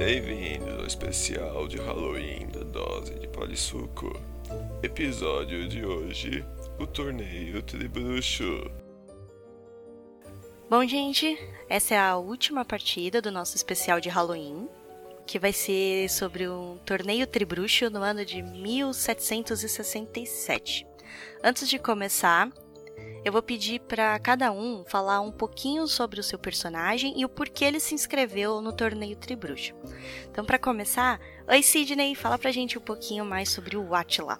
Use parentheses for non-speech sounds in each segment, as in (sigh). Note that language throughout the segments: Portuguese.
Bem-vindos ao especial de Halloween da Dose de Polissuco. Episódio de hoje: O Torneio Tribruxo. Bom, gente, essa é a última partida do nosso especial de Halloween, que vai ser sobre um torneio tribruxo no ano de 1767. Antes de começar, eu vou pedir para cada um falar um pouquinho sobre o seu personagem e o porquê ele se inscreveu no torneio Tribruxo. Então, para começar, oi Sidney, fala pra gente um pouquinho mais sobre o Atila.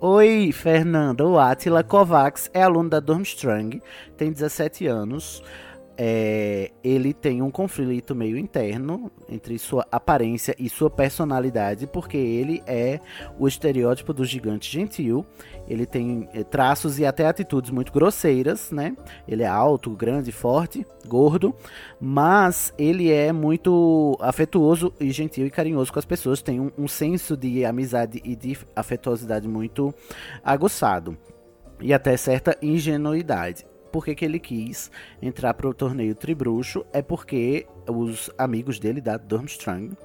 Oi, Fernanda. O Atila Kovacs é aluno da Durmstrang, tem 17 anos é, ele tem um conflito meio interno entre sua aparência e sua personalidade, porque ele é o estereótipo do gigante gentil. Ele tem é, traços e até atitudes muito grosseiras, né? Ele é alto, grande, forte, gordo, mas ele é muito afetuoso e gentil e carinhoso com as pessoas. Tem um, um senso de amizade e de afetuosidade muito aguçado e até certa ingenuidade por que, que ele quis entrar para o torneio Tribruxo é porque os amigos dele da Durmstrang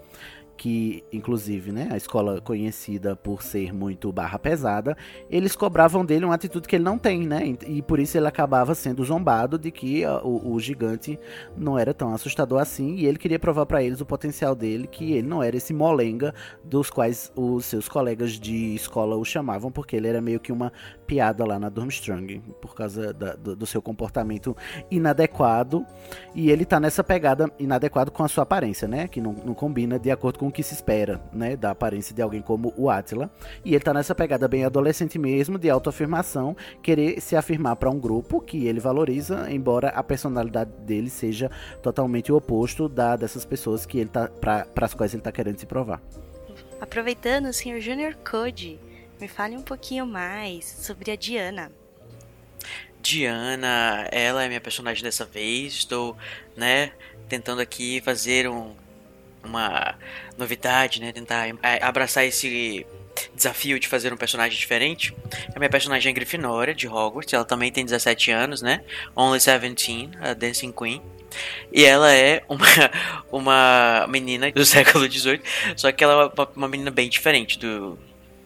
que inclusive, né, a escola conhecida por ser muito barra pesada, eles cobravam dele uma atitude que ele não tem, né? E por isso ele acabava sendo zombado de que o, o gigante não era tão assustador assim, e ele queria provar para eles o potencial dele, que ele não era esse molenga dos quais os seus colegas de escola o chamavam, porque ele era meio que uma piada lá na Durmstrang, por causa da, do, do, seu comportamento inadequado, e ele tá nessa pegada inadequado com a sua aparência, né? Que não, não combina de acordo com o que se espera, né, da aparência de alguém como o Atila. E ele tá nessa pegada bem adolescente mesmo, de autoafirmação, querer se afirmar para um grupo que ele valoriza, embora a personalidade dele seja totalmente o oposto da dessas pessoas que ele tá para as quais ele tá querendo se provar. Aproveitando, o Sr. Junior Code, me fale um pouquinho mais sobre a Diana. Diana, ela é minha personagem dessa vez. Estou, né, tentando aqui fazer um uma novidade, né? Tentar é, abraçar esse desafio de fazer um personagem diferente. A minha personagem é Grifinória, de Hogwarts. Ela também tem 17 anos, né? Only 17, a Dancing Queen. E ela é uma, (laughs) uma menina do século XVIII, só que ela é uma, uma menina bem diferente do,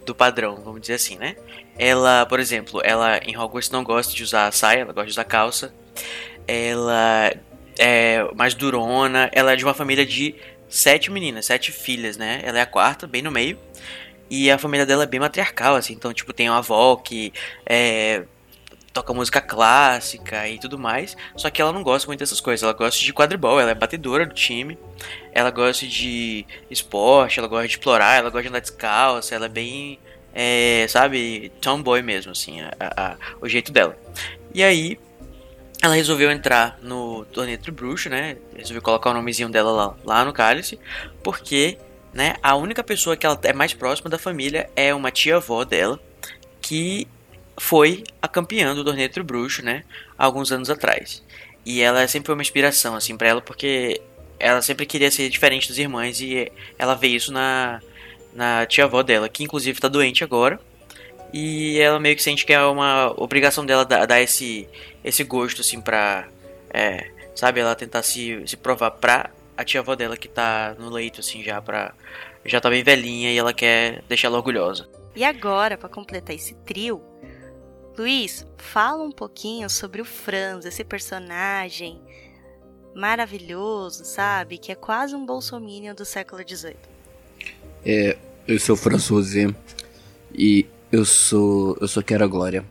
do padrão, vamos dizer assim, né? Ela, por exemplo, ela em Hogwarts não gosta de usar saia, ela gosta de usar calça. Ela é mais durona, ela é de uma família de sete meninas, sete filhas, né? Ela é a quarta, bem no meio. E a família dela é bem matriarcal, assim. Então, tipo, tem uma avó que é, toca música clássica e tudo mais. Só que ela não gosta muito dessas coisas. Ela gosta de quadribol, ela é batedora do time. Ela gosta de esporte, ela gosta de explorar, ela gosta de andar descalça. Ela é bem, é, sabe, tomboy mesmo, assim, a, a, o jeito dela. E aí, ela resolveu entrar no torneio Bruxo, né? Resolveu colocar o nomezinho dela lá, lá no cálice, porque, né, a única pessoa que ela é mais próxima da família é uma tia-avó dela, que foi a campeã do torneio Bruxo, né, alguns anos atrás. E ela sempre foi uma inspiração, assim, para ela, porque ela sempre queria ser diferente dos irmãos e ela vê isso na, na tia-avó dela, que inclusive tá doente agora, e ela meio que sente que é uma obrigação dela dar, dar esse, esse gosto, assim, pra. É, sabe, ela tentar se, se provar pra a tia avó dela que tá no leito, assim, já pra. Já tá bem velhinha e ela quer deixar ela orgulhosa. E agora, para completar esse trio, Luiz, fala um pouquinho sobre o Franz, esse personagem maravilhoso, sabe? Que é quase um bolsominion do século XVIII. É, eu sou Franz Rosé e eu sou. Eu só quero a glória.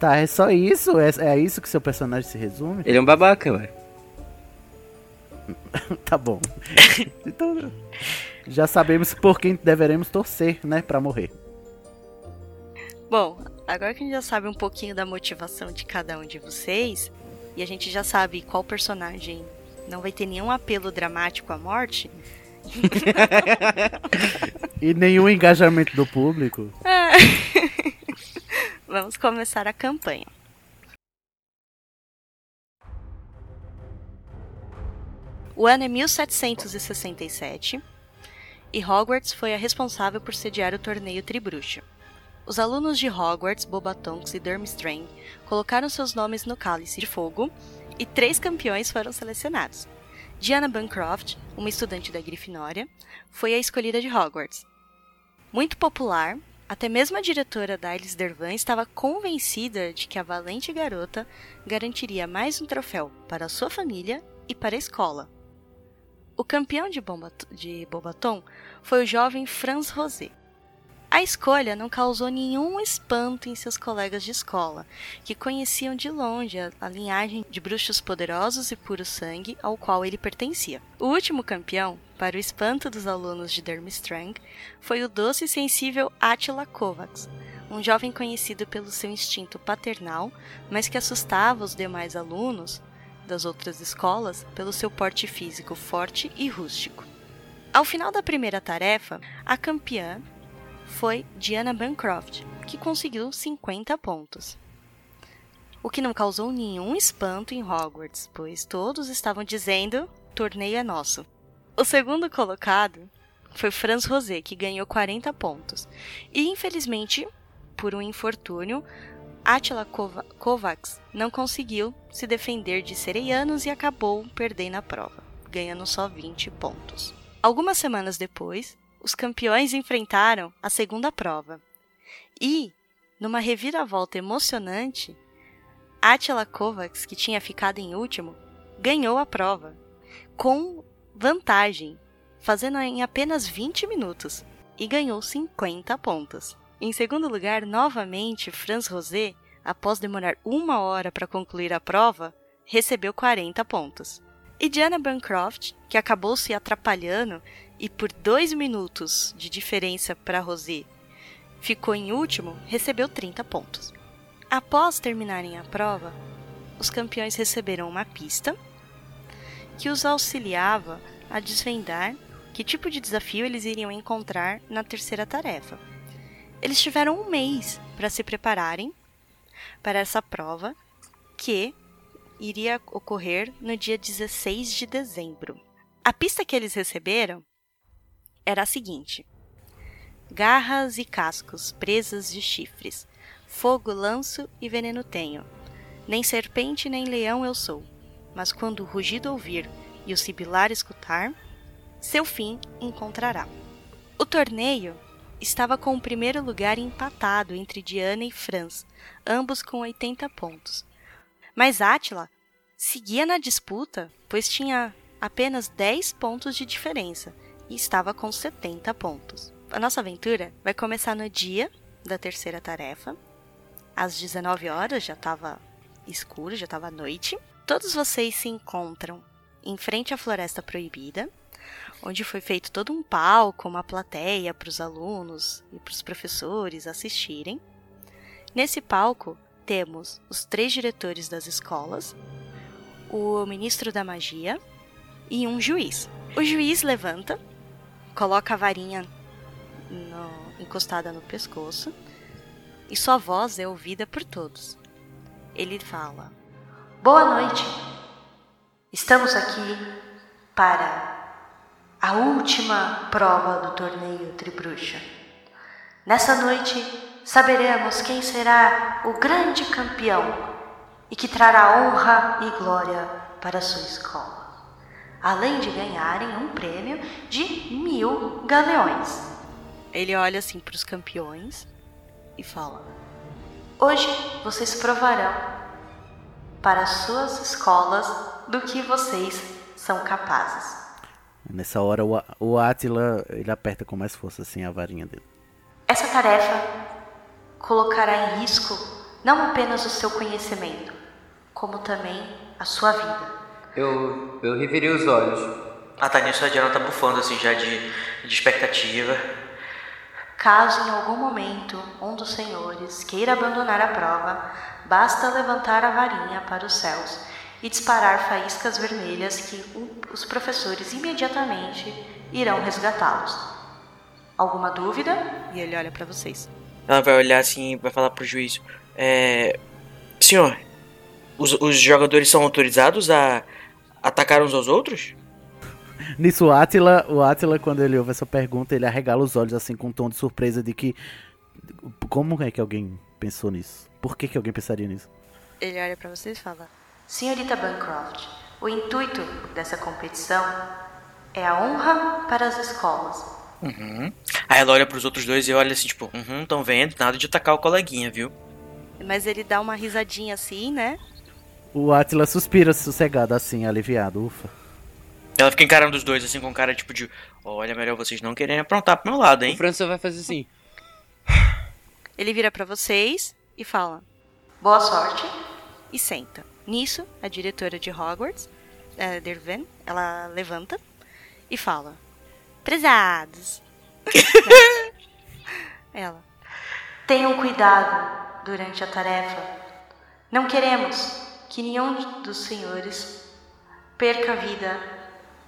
Tá, é só isso? É, é isso que seu personagem se resume? Ele é um babaca, ué. (laughs) tá bom. então, já sabemos por quem deveremos torcer, né, para morrer. Bom, agora que a gente já sabe um pouquinho da motivação de cada um de vocês, e a gente já sabe qual personagem não vai ter nenhum apelo dramático à morte, (laughs) e nenhum engajamento do público. É. (laughs) Vamos começar a campanha. O ano é 1767 e Hogwarts foi a responsável por sediar o torneio Tribruxo. Os alunos de Hogwarts, Bobatonks e Durmstrang colocaram seus nomes no cálice de fogo e três campeões foram selecionados. Diana Bancroft, uma estudante da Grifinória, foi a escolhida de Hogwarts. Muito popular, até mesmo a diretora Dyles Dervan estava convencida de que a valente garota garantiria mais um troféu para sua família e para a escola. O campeão de, Bombat de Bobaton foi o jovem Franz Rosé. A escolha não causou nenhum espanto em seus colegas de escola, que conheciam de longe a, linhagem de bruxos poderosos e puro sangue ao qual ele pertencia. O último campeão, para o espanto dos alunos de Durmstrang, foi o doce e sensível Attila Kovacs, um jovem conhecido pelo seu instinto paternal, mas que assustava os demais alunos das outras escolas pelo seu porte físico forte e rústico. Ao final da primeira tarefa, a campeã foi Diana Bancroft, que conseguiu 50 pontos. O que não causou nenhum espanto em Hogwarts, pois todos estavam dizendo: torneio é nosso. O segundo colocado foi Franz Rosé, que ganhou 40 pontos. E infelizmente, por um infortúnio, Attila Kovacs não conseguiu se defender de sereianos e acabou perdendo a prova, ganhando só 20 pontos. Algumas semanas depois, os campeões enfrentaram a segunda prova. E, numa reviravolta emocionante, Attila Kovacs, que tinha ficado em último, ganhou a prova, com vantagem, fazendo em apenas 20 minutos, e ganhou 50 pontos. Em segundo lugar, novamente, Franz Rosé, após demorar uma hora para concluir a prova, recebeu 40 pontos. E Diana Bancroft, que acabou se atrapalhando e por dois minutos de diferença para Rosé ficou em último, recebeu 30 pontos. Após terminarem a prova, os campeões receberam uma pista que os auxiliava a desvendar que tipo de desafio eles iriam encontrar na terceira tarefa. Eles tiveram um mês para se prepararem para essa prova, que iria ocorrer no dia 16 de dezembro. A pista que eles receberam era a seguinte: Garras e cascos, presas de chifres, fogo lanço e veneno tenho. Nem serpente nem leão eu sou, mas quando o rugido ouvir e o sibilar escutar, seu fim encontrará. O torneio estava com o primeiro lugar empatado entre Diana e Franz, ambos com 80 pontos. Mas Átila seguia na disputa, pois tinha apenas 10 pontos de diferença e estava com 70 pontos. A nossa aventura vai começar no dia da terceira tarefa. Às 19 horas já estava escuro, já estava noite. Todos vocês se encontram em frente à Floresta Proibida, onde foi feito todo um palco, uma plateia para os alunos e para os professores assistirem. Nesse palco temos os três diretores das escolas, o ministro da magia e um juiz. O juiz levanta coloca a varinha no, encostada no pescoço e sua voz é ouvida por todos. Ele fala: Boa noite. Estamos aqui para a última prova do torneio Tribruxa. Nessa noite saberemos quem será o grande campeão e que trará honra e glória para sua escola além de ganharem um prêmio de mil galeões. Ele olha assim para os campeões e fala: Hoje vocês provarão para suas escolas do que vocês são capazes. Nessa hora o, o Atila ele aperta com mais força assim a varinha dele. Essa tarefa colocará em risco não apenas o seu conhecimento, como também a sua vida. Eu, eu revirei os olhos. A Tânia sua Diana tá bufando assim já de, de expectativa. Caso em algum momento um dos senhores queira abandonar a prova, basta levantar a varinha para os céus e disparar faíscas vermelhas que os professores imediatamente irão resgatá-los. Alguma dúvida? E ele olha para vocês. Ela vai olhar assim e vai falar pro juiz: é, Senhor, os, os jogadores são autorizados a atacaram uns aos outros? Nisso, o Atila, o Atila, quando ele ouve essa pergunta, ele arregala os olhos assim com um tom de surpresa de que. Como é que alguém pensou nisso? Por que, que alguém pensaria nisso? Ele olha para vocês e fala: Senhorita Bancroft, O intuito dessa competição é a honra para as escolas. Uhum. Aí ela olha pros outros dois e olha assim, tipo, uhum, tão vendo, nada de atacar o coleguinha, viu? Mas ele dá uma risadinha assim, né? O Atila suspira sossegado assim, aliviado, ufa. Ela fica encarando os dois assim com cara tipo de, olha, melhor vocês não querem aprontar pro meu lado, O hein? França vai fazer assim. Ele vira para vocês e fala: Boa sorte e senta. Nisso, a diretora de Hogwarts, é, Derven, ela levanta e fala: Prezados. (laughs) ela: Tenham cuidado durante a tarefa. Não queremos que nenhum dos senhores perca a vida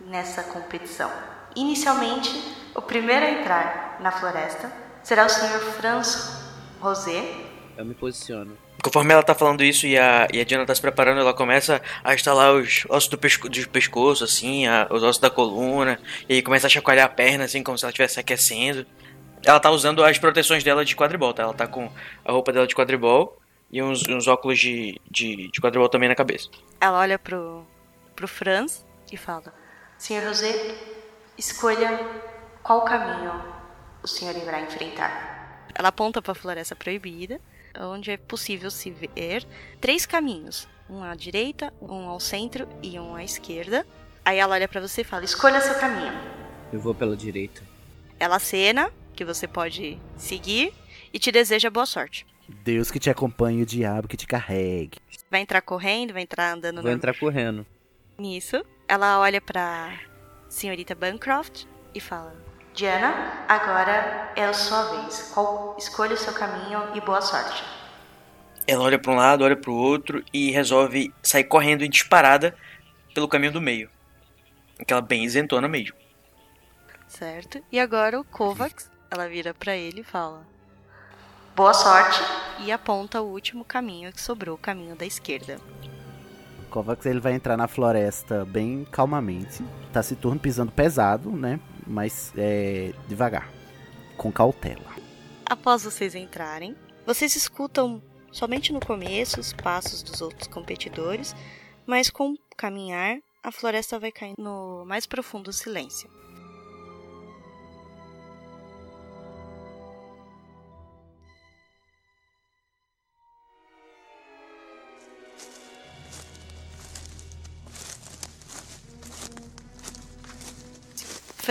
nessa competição. Inicialmente, o primeiro a entrar na floresta será o Sr. Franz Rosé. Eu me posiciono. Conforme ela tá falando isso e a, e a Diana tá se preparando, ela começa a instalar os ossos do, pesco, do pescoço, assim, a- os ossos da coluna, e aí começa a chacoalhar a perna, assim, como se ela estivesse aquecendo. Ela tá usando as proteções dela de quadribol, tá? Ela tá com a roupa dela de quadribol e uns, uns óculos de, de, de quadribol também na cabeça. Ela olha pro, pro Franz e fala: Sr. Rosé, escolha qual caminho o senhor irá enfrentar. Ela aponta para a floresta proibida, onde é possível se ver três caminhos: um à direita, um ao centro e um à esquerda. Aí ela olha para você e fala: Escolha seu caminho. Eu vou pela direita. Ela acena que você pode seguir e te deseja boa sorte. Deus que te acompanhe, o diabo que te carregue. Vai entrar correndo, vai entrar andando Vou no- entrar correndo. Nisso, ela olha pra senhorita Bancroft e fala: Diana, agora é a sua vez. Qual... Escolha o seu caminho e boa sorte. Ela olha pra um lado, olha pro outro e resolve sair correndo em disparada pelo caminho do meio. Aquela bem isentona mesmo. Certo? E agora o Kovacs, ela vira pra ele e fala: Boa sorte. E aponta o último caminho que sobrou, o caminho da esquerda. Kovacs ele vai entrar na floresta bem calmamente. Taciturno pisando pesado, né? Mas é, devagar. Com cautela. Após vocês entrarem, vocês escutam somente no começo os passos dos outros competidores, mas com o caminhar, a floresta vai cair no mais profundo silêncio.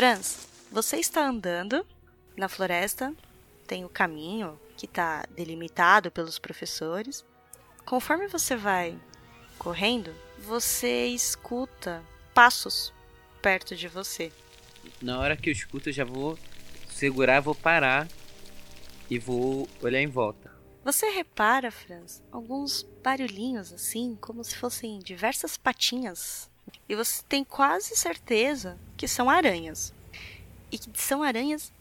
Franz, você está andando na floresta, tem o caminho que está delimitado pelos professores. Conforme você vai correndo, você escuta passos perto de você. Na hora que eu escuto, eu já vou segurar, vou parar e vou olhar em volta. Você repara, Franz, alguns barulhinhos assim, como se fossem diversas patinhas. E você tem quase certeza que são aranhas. E que são aranhas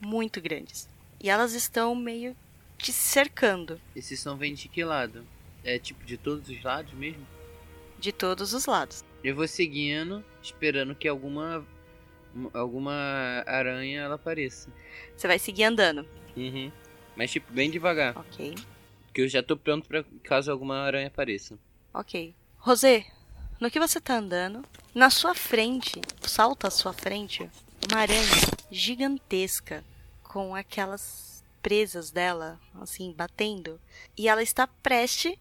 muito grandes. E elas estão meio te cercando Esses são vêm de que lado? É tipo de todos os lados mesmo? de todos os lados. Eu vou seguindo, esperando que alguma alguma aranha ela apareça. Você vai seguir andando, Uhum. Mas tipo bem devagar, ok? porque eu já tô pronto para caso alguma aranha apareça. Ok. Rosé, no que você tá andando, na sua frente, salta à sua frente, uma aranha gigantesca com aquelas presas dela, assim, batendo. E ela está prestes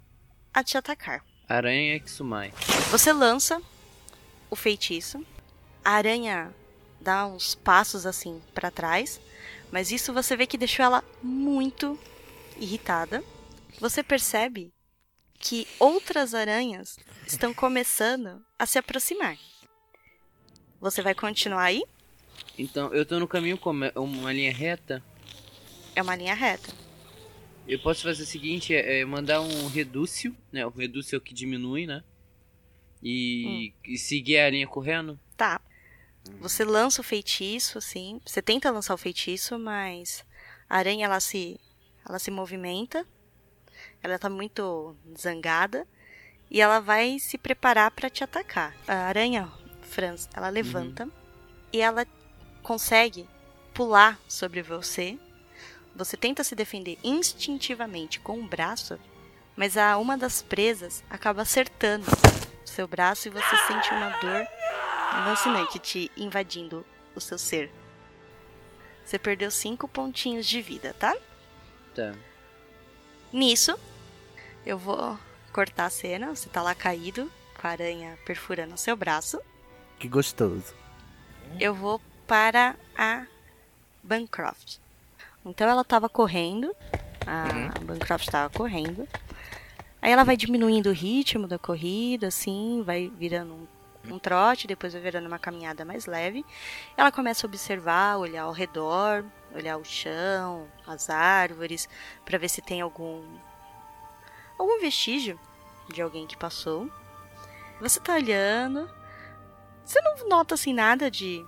a te atacar. Aranha Exumai. Você lança o feitiço, a aranha dá uns passos assim para trás, mas isso você vê que deixou ela muito irritada. Você percebe que outras aranhas estão começando a se aproximar. Você vai continuar aí? Então, eu tô no caminho como é uma linha reta. É uma linha reta. Eu posso fazer o seguinte, é, é mandar um redúcio, né? O redúcio é o que diminui, né? E, e seguir a linha correndo. Tá. Você lança o feitiço, assim. Você tenta lançar o feitiço, mas a aranha ela se, ela se movimenta. Ela tá muito zangada e ela vai se preparar para te atacar. A aranha, Franz, ela levanta e ela consegue pular sobre você. Você tenta se defender instintivamente com o braço, mas a uma das presas acaba acertando seu braço e você sente uma dor lancinante te invadindo o seu ser. Você perdeu cinco pontinhos de vida, tá? Tá. Nisso, eu vou cortar a cena. Você tá lá caído, com a aranha perfurando o seu braço. Que gostoso. Eu vou para a Bancroft. Então ela tava correndo. A Bancroft tava correndo. Aí ela vai diminuindo o ritmo da corrida, assim, vai virando um, um trote, depois vai virando uma caminhada mais leve. Ela começa a observar, olhar ao redor, olhar o chão, as árvores, para ver se tem algum algum vestígio de alguém que passou. Você tá olhando, você não nota assim nada de,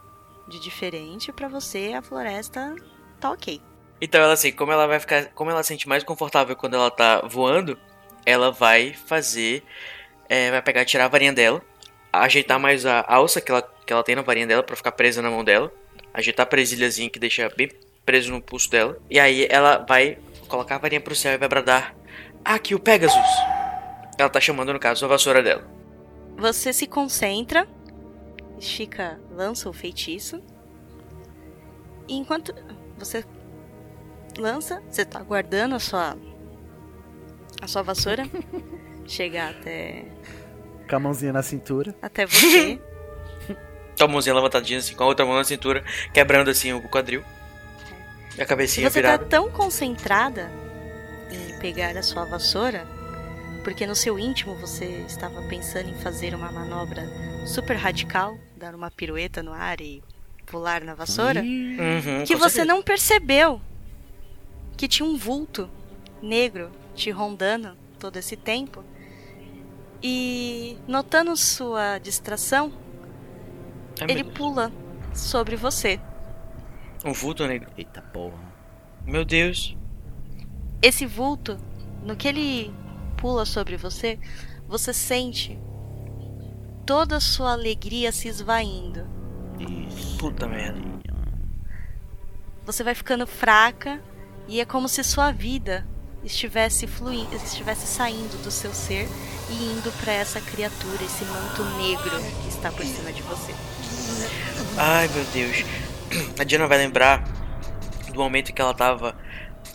de diferente para você, a floresta tá ok. Então ela assim, como ela vai ficar. Como ela se sente mais confortável quando ela tá voando, ela vai fazer. é, vai pegar, tirar a varinha dela, ajeitar mais a alça que ela, que ela tem na varinha dela pra ficar presa na mão dela. Ajeitar a presilhazinha que deixa bem preso no pulso dela. E aí ela vai colocar a varinha pro céu e vai bradar. Aqui o Pegasus! Ela tá chamando, no caso, a vassoura dela. Você se concentra, estica, lança o feitiço. E enquanto você lança, você tá guardando a sua a sua vassoura (laughs) chegar até Com a mãozinha na cintura. até você. (laughs) Com a mãozinha levantadinha assim, com a outra mão na cintura, quebrando assim o quadril. E a E cabecinha você tá virada. tão concentrada em pegar a sua vassoura, porque no seu íntimo você estava pensando em fazer uma manobra super radical, dar uma pirueta no ar e pular na vassoura. Uhum, que você certeza. não percebeu que tinha um vulto negro te rondando todo esse tempo. E notando sua distração, Ai, meu ele pula sobre você. Um vulto negro. Eita porra. Meu Deus. Esse vulto, no que ele pula sobre você, você sente toda a sua alegria se esvaindo. Isso. Puta merda. Você vai ficando fraca e é como se sua vida estivesse fluindo, estivesse saindo do seu ser e indo para essa criatura, esse manto negro que está por cima de você. Ai, meu Deus. A Diana vai lembrar do momento que ela tava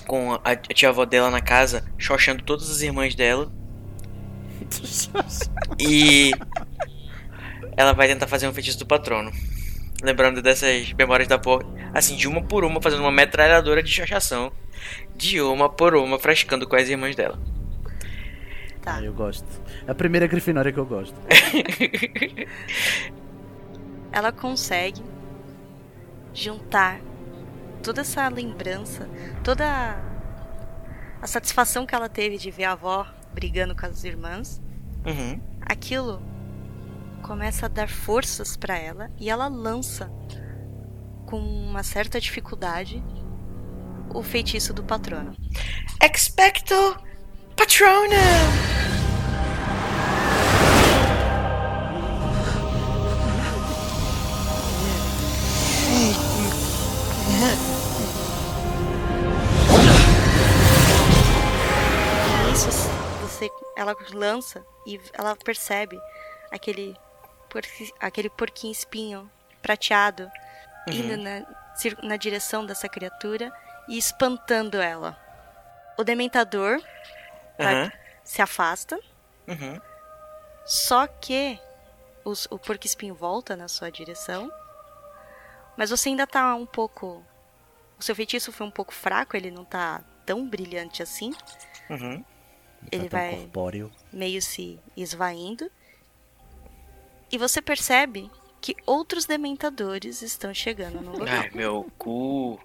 com a, a tia-avó dela na casa, xoxando todas as irmãs dela. (laughs) E ela vai tentar fazer um feitiço do patrono. Lembrando dessas memórias da porra. Assim, de uma por uma, fazendo uma metralhadora de chachação. De uma por uma, frescando com as irmãs dela. Tá. Ah, eu gosto. É a primeira Grifinória que eu gosto. (laughs) Ela consegue juntar toda essa lembrança, toda a- a satisfação que ela teve de ver a avó brigando com as irmãs. Uhum. aquilo começa a dar forças pra ela e ela lança com uma certa dificuldade o feitiço do patrono. Expecto Patronum! Isso você ela lança e ela percebe aquele porqui- aquele porquinho espinho prateado indo na, na direção dessa criatura e espantando ela. O dementador vai- Aham. se afasta Uhum. Só que os- o porco espinho volta na sua direção. Mas você ainda tá um pouco. O seu feitiço foi um pouco fraco, ele não tá tão brilhante assim. Uhum. Ele tá vai corpóreo. meio se esvaindo. E você percebe que outros dementadores estão chegando no local. Ai, meu cu.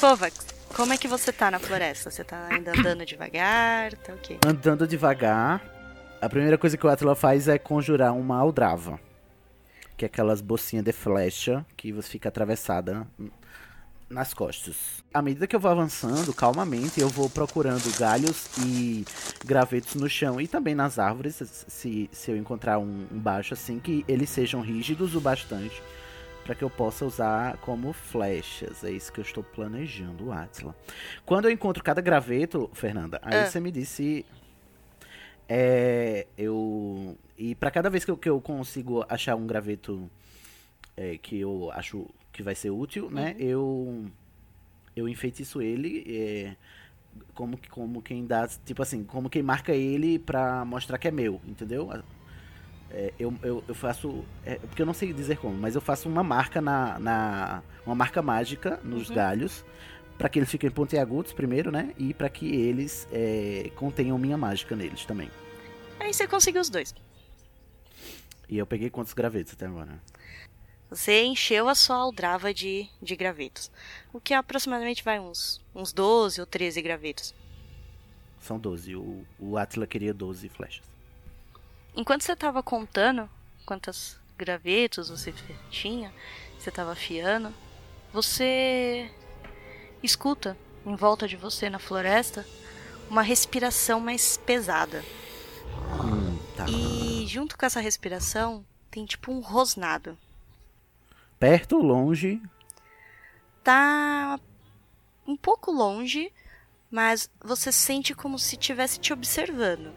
Kovacs, como é que você tá na floresta? Você tá ainda andando devagar? Tá ok. Andando devagar, a primeira coisa que o Atila faz é conjurar uma aldrava. Que é aquelas bolsinhas de flecha que você fica atravessada nas costas. À medida que eu vou avançando, calmamente, eu vou procurando galhos e gravetos no chão e também nas árvores, se, se eu encontrar um, um baixo assim, que eles sejam rígidos o bastante para que eu possa usar como flechas. É isso que eu estou planejando, Atila. Quando eu encontro cada graveto, Fernanda, aí Ah. você me disse é, eu e para cada vez que eu, que eu consigo achar um graveto é, que eu acho que vai ser útil, né? Eu eu enfeitiço ele é, como como quem dá tipo assim como quem marca ele pra mostrar que é meu, entendeu? É, eu, eu, eu faço é, porque eu não sei dizer como, mas eu faço uma marca na, na uma marca mágica nos Uhum. galhos pra que eles fiquem pontiagudos primeiro, né? E pra que eles é, contenham minha mágica neles também. Aí você conseguiu os dois. E eu peguei quantos gravetos até agora? Você encheu a sua aldrava de, de gravetos. O que aproximadamente vai uns, uns 12 ou 13 gravetos. São 12. O, o Atila queria 12 flechas. Enquanto você estava contando quantos gravetos você tinha, você estava afiando, você escuta em volta de você na floresta uma respiração mais pesada. Hum, tá. E junto com essa respiração tem tipo um rosnado. Perto, longe. Tá um pouco longe, mas você sente como se estivesse te observando.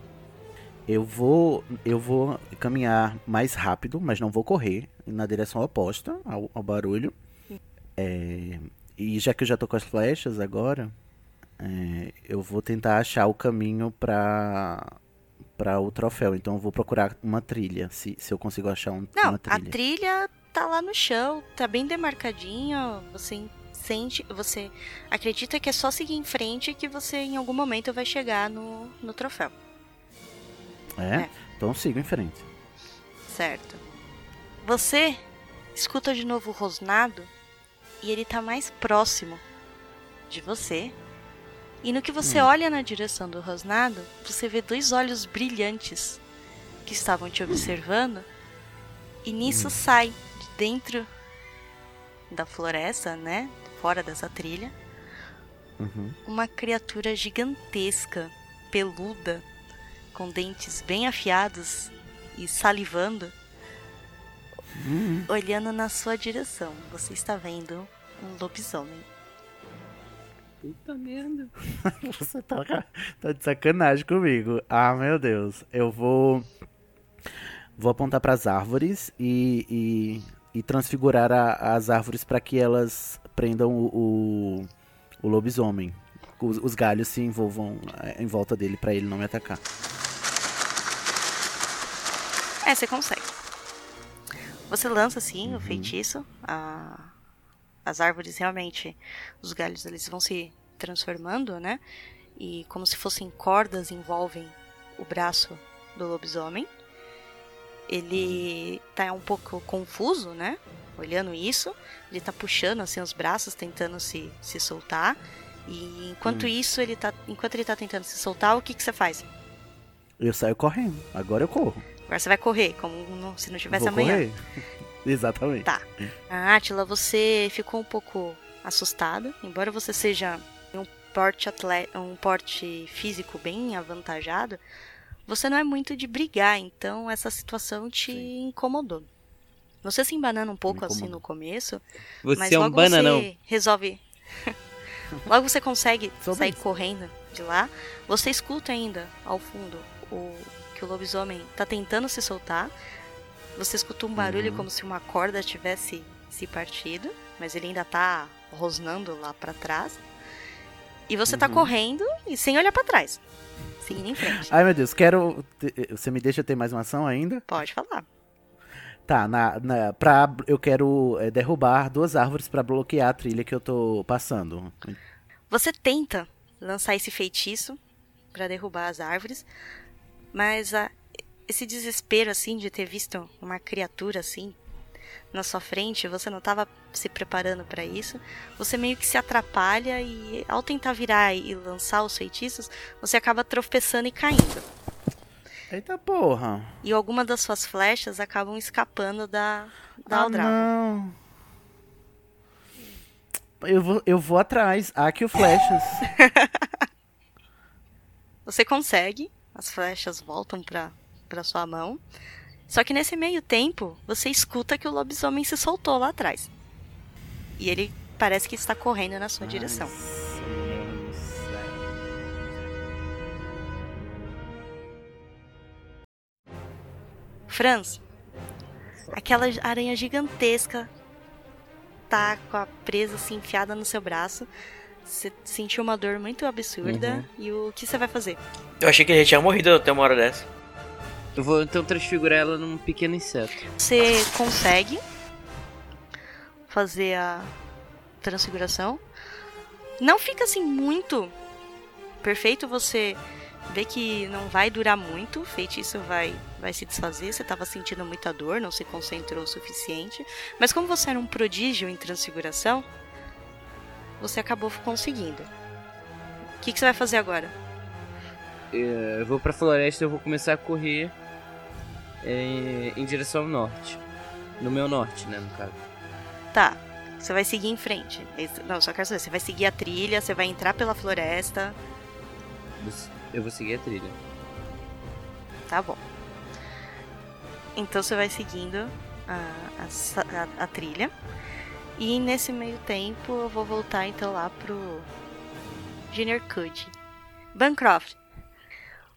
Eu vou, eu vou caminhar mais rápido, mas não vou correr na direção oposta ao, ao barulho. É, e já que eu já tô com as flechas agora, é, eu vou tentar achar o caminho pra para o troféu. Então eu vou procurar uma trilha, se, se eu consigo achar um- Não, uma a trilha. Tá lá no chão, tá bem demarcadinha, você sente, você acredita que é só seguir em frente que você em algum momento vai chegar no, no troféu, É? é. Então eu sigo em frente. certo? Você escuta de novo o rosnado e ele tá mais próximo de você. E no que você olha na direção do rosnado, você vê dois olhos brilhantes que estavam te observando. E nisso sai de dentro da floresta, né? Fora dessa trilha, Uhum. uma criatura gigantesca, peluda, com dentes bem afiados e salivando, Uhum. olhando na sua direção. Você está vendo um lobisomem. Puta merda. (laughs) Você tá, tá de sacanagem comigo. Ah, meu Deus. Eu vou. Vou apontar pras árvores e, e, e transfigurar a- as árvores para que elas prendam o, o, o lobisomem. Os, os galhos se envolvam eh, em volta dele para ele não me atacar. É, você consegue. Você lança assim o feitiço. a- As árvores realmente, os galhos eles vão se transformando, né? E como se fossem cordas envolvem o braço do lobisomem. Ele tá um pouco confuso, né? Olhando isso, ele tá puxando assim os braços, tentando se, se soltar. E enquanto isso, ele tá, enquanto ele tá tentando se soltar, o que que você faz? Eu saio correndo. Agora eu corro. Agora você vai correr, como se não tivesse Vou amanhã. correr. (laughs) Exatamente. Tá. A Átila, você ficou um pouco assustada, embora você seja um porte, atle- um porte físico bem avantajado, você não é muito de brigar, então essa situação te incomodou. Você se embanana um pouco assim no começo, Você mas é um logo bananão. você resolve. (laughs) logo você consegue sair bem. correndo de lá. Você escuta ainda ao fundo o que o lobisomem tá tentando se soltar. Você escuta um barulho Uhum. como se uma corda tivesse se partido, mas ele ainda tá rosnando lá pra trás. E você tá Uhum. correndo e sem olhar pra trás. Seguindo em frente. Ai meu Deus, quero. Você me deixa ter mais uma ação ainda? Pode falar. Tá, na, na, pra, eu quero é, derrubar duas árvores pra bloquear a trilha que eu tô passando. Você tenta lançar esse feitiço pra derrubar as árvores, mas a- esse desespero assim de ter visto uma criatura assim na sua frente, você não estava se preparando pra isso. Você meio que se atrapalha e ao tentar virar e lançar os feitiços, você acaba tropeçando e caindo. Eita porra. E alguma das suas flechas acabam escapando da da ah, aldraba. não. Eu vou, eu vou atrás. Aqui o flechas. (laughs) Você consegue, as flechas voltam pra sua mão. Só que nesse meio tempo, você escuta que o lobisomem se soltou lá atrás. E ele parece que está correndo na sua direção. Franz, aquela aranha gigantesca tá com a presa assim enfiada no seu braço. Você sentiu uma dor muito absurda. E o que você vai fazer? Eu achei que ele já tinha morrido até uma hora dessa. Eu vou então transfigurar ela num pequeno inseto. Você consegue fazer a transfiguração. Não fica assim muito perfeito, você vê que não vai durar muito, o feitiço vai, vai se desfazer, você estava sentindo muita dor, não se concentrou o suficiente. Mas como você era um prodígio em transfiguração, você acabou conseguindo. O que, que você vai fazer agora? É, Eu vou pra floresta e eu vou começar a correr é, em direção ao norte. No meu norte, né, no caso. Tá, você vai seguir em frente. Não, só quero saber, você vai seguir a trilha, você vai entrar pela floresta. Eu vou seguir a trilha. Tá bom. Então você vai seguindo a, a a- a trilha. E nesse meio tempo eu vou voltar então lá pro Junior Cud. Bancroft,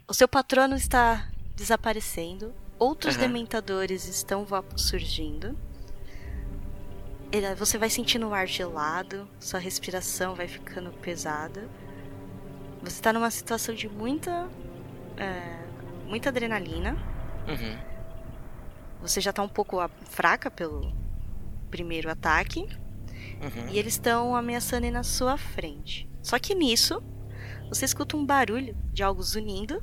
o seu patrono está desaparecendo. Outros Aham. dementadores estão surgindo. Você vai sentindo o ar gelado, sua respiração vai ficando pesada. Você está numa situação de muita é, muita adrenalina. Uhum. Você já tá um pouco fraca pelo primeiro ataque. Uhum. E eles estão ameaçando na sua frente. Só que nisso, você escuta um barulho de algo zunindo.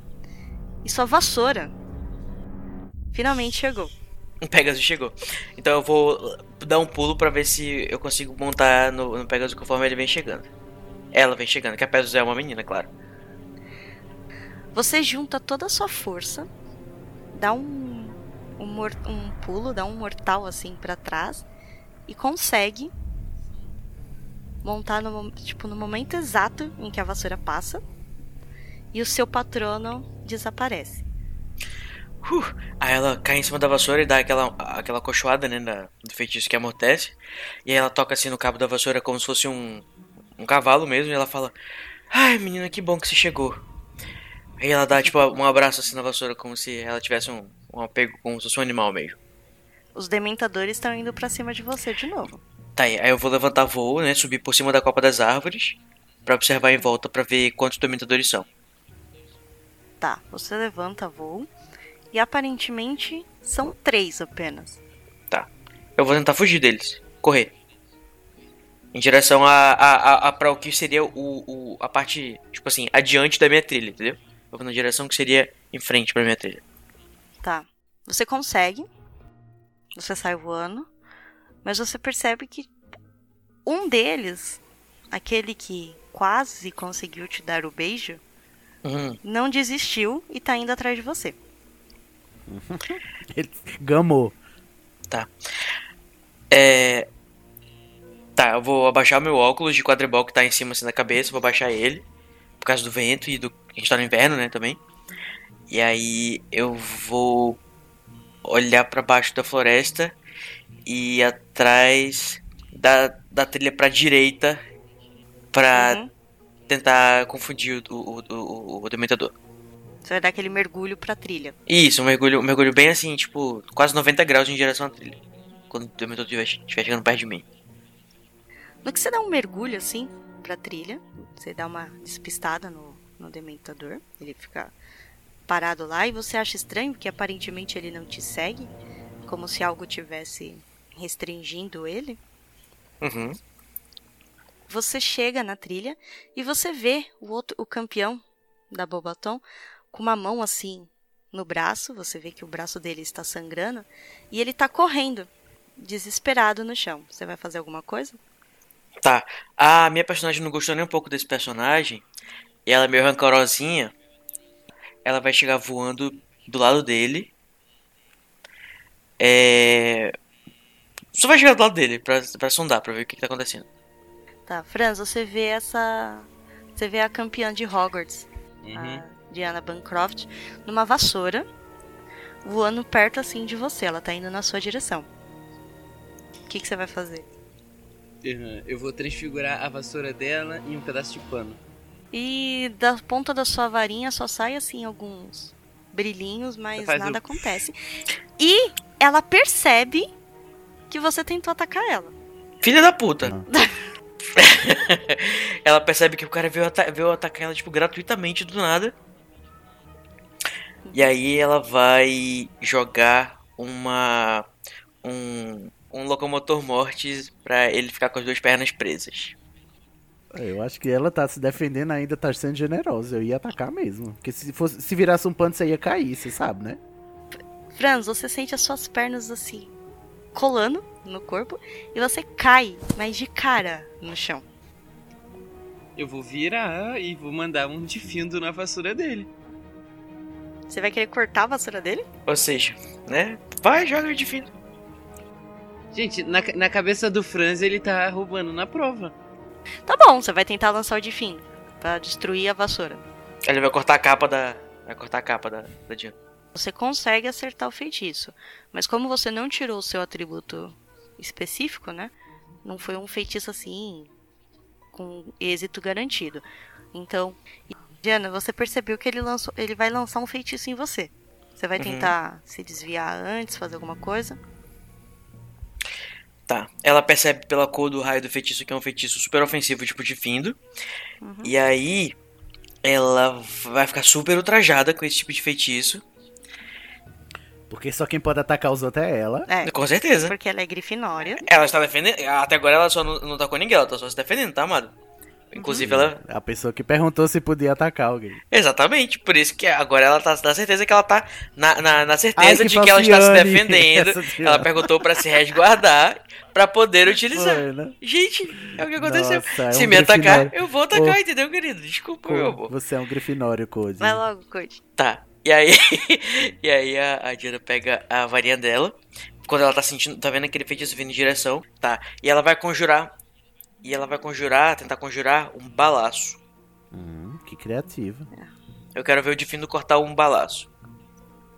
E sua vassoura finalmente chegou. O Pegasus chegou. Então eu vou dar um pulo pra ver se eu consigo montar no, no Pegasus conforme ele vem chegando. Ela vem chegando, que a Pegasus é uma menina, claro. Você junta toda a sua força, dá um, um, um pulo, dá um mortal assim pra trás e consegue montar no, tipo, no momento exato em que a vassoura passa e o seu patrono desaparece. Uh, aí ela cai em cima da vassoura e dá aquela, aquela cochoada, né, do feitiço que amortece. E aí ela toca assim no cabo da vassoura como se fosse um, um cavalo mesmo. E ela fala: Ai, menina, que bom que você chegou. Aí ela dá tipo um abraço assim na vassoura, como se ela tivesse um, um apego, como se fosse um animal mesmo. Os dementadores estão indo pra cima de você de novo. Tá aí, aí eu vou levantar voo, né, subir por cima da copa das árvores. Pra observar em volta pra ver quantos dementadores são. Tá, você levanta voo e aparentemente são três apenas. Tá. Eu vou tentar fugir deles. Correr. Em direção a, a, a, a pra o que seria o, o, a parte, tipo assim, adiante da minha trilha, entendeu? Eu vou na direção que seria em frente pra minha trilha. Tá. Você consegue. Você sai voando. Mas você percebe que um deles, aquele que quase conseguiu te dar o beijo, Uhum. não desistiu e tá indo atrás de você. (laughs) Ele gamou. Tá. É. Tá, eu vou abaixar o meu óculos de quadribol que tá em cima assim da cabeça, vou abaixar ele. Por causa do vento e do. A gente tá no inverno, né, também. E aí eu vou olhar pra baixo da floresta e atrás da, da trilha pra direita pra Uhum. tentar confundir o, o, o, o Dementador. Você vai dar aquele mergulho pra trilha. Isso, um mergulho, um mergulho bem assim, tipo, quase 90 graus em direção à trilha. Quando o estiver estiver chegando perto de mim. No que você dá um mergulho assim pra trilha, você dá uma despistada no, no dementador, ele fica parado lá e você acha estranho porque aparentemente ele não te segue, como se algo tivesse restringindo ele. Uhum. Você chega na trilha e você vê o outro, o campeão da Bobaton com uma mão assim no braço, você vê que o braço dele está sangrando e ele tá correndo, desesperado no chão. Você vai fazer alguma coisa? Tá. A minha personagem não gostou nem um pouco desse personagem. E ela é meio rancorosinha. Ela vai chegar voando do lado dele. É. Só vai chegar do lado dele pra, pra sondar, pra ver o que, que tá acontecendo. Tá, Franz, você vê essa. Você vê a campeã de Hogwarts, Uhum. a Diana Bancroft, numa vassoura, voando perto assim de você. Ela tá indo na sua direção. O que, que você vai fazer? Uhum, Eu vou transfigurar a vassoura dela em um pedaço de pano. E da ponta da sua varinha só sai assim alguns brilhinhos, mas nada um- acontece. E ela percebe que você tentou atacar ela. Filha da puta. (laughs) (laughs) Ela percebe que o cara veio, ata veio atacar ela, tipo, gratuitamente do nada. E aí ela vai jogar uma. Um, um locomotor mortis pra ele ficar com as duas pernas presas. Eu acho que ela tá se defendendo ainda, tá sendo generosa. Eu ia atacar mesmo. Porque se, fosse, se virasse um pano, você ia cair, você sabe, né? Franz, você sente as suas pernas assim colando no corpo e você cai, mas de cara no chão. Eu vou virar e vou mandar um de findo na vassoura dele. Você vai querer cortar a vassoura dele? Ou seja, né? Vai, joga de fim. Gente, na, na cabeça do Franz ele tá roubando na prova. Tá bom, você vai tentar lançar o de fim pra destruir a vassoura. Ele vai cortar a capa da. Vai cortar a capa da, da Diana. Você consegue acertar o feitiço, mas como você não tirou o seu atributo específico, né? Não foi um feitiço assim com êxito garantido. Então, Diana, você percebeu que ele lançou, ele vai lançar um feitiço em você. Você vai Uhum. tentar se desviar antes, fazer alguma coisa? Tá. Ela percebe pela cor do raio do feitiço que é um feitiço super ofensivo, tipo de findo. E aí. Ela vai ficar super ultrajada com esse tipo de feitiço. Porque só quem pode atacar os outros é ela. É, Com certeza. porque ela é grifinória. Ela está defendendo. Até agora ela só não, não tacou ninguém, ela tá só se defendendo, tá, amado? Inclusive ela. A pessoa que perguntou se podia atacar alguém. Exatamente, por isso que agora ela tá na certeza que ela tá na, na, na certeza Ai, que de que ela está se (laughs) defendendo. Ela perguntou pra se resguardar pra poder utilizar. Foi, né? Gente, é o que aconteceu. Nossa, é se um me atacar, grifinório. eu vou atacar, Ô. entendeu, querido? Desculpa, meu amor. Você é um grifinório, Code. Vai logo, Code. Tá. E aí, (laughs) e aí a, a Diana pega a varinha dela. Quando ela tá sentindo, tá vendo aquele feitiço vindo em direção, tá? E ela vai conjurar. E ela vai conjurar, tentar conjurar um balaço. Hum, que criativa. Eu quero ver o Difindo cortar um balaço.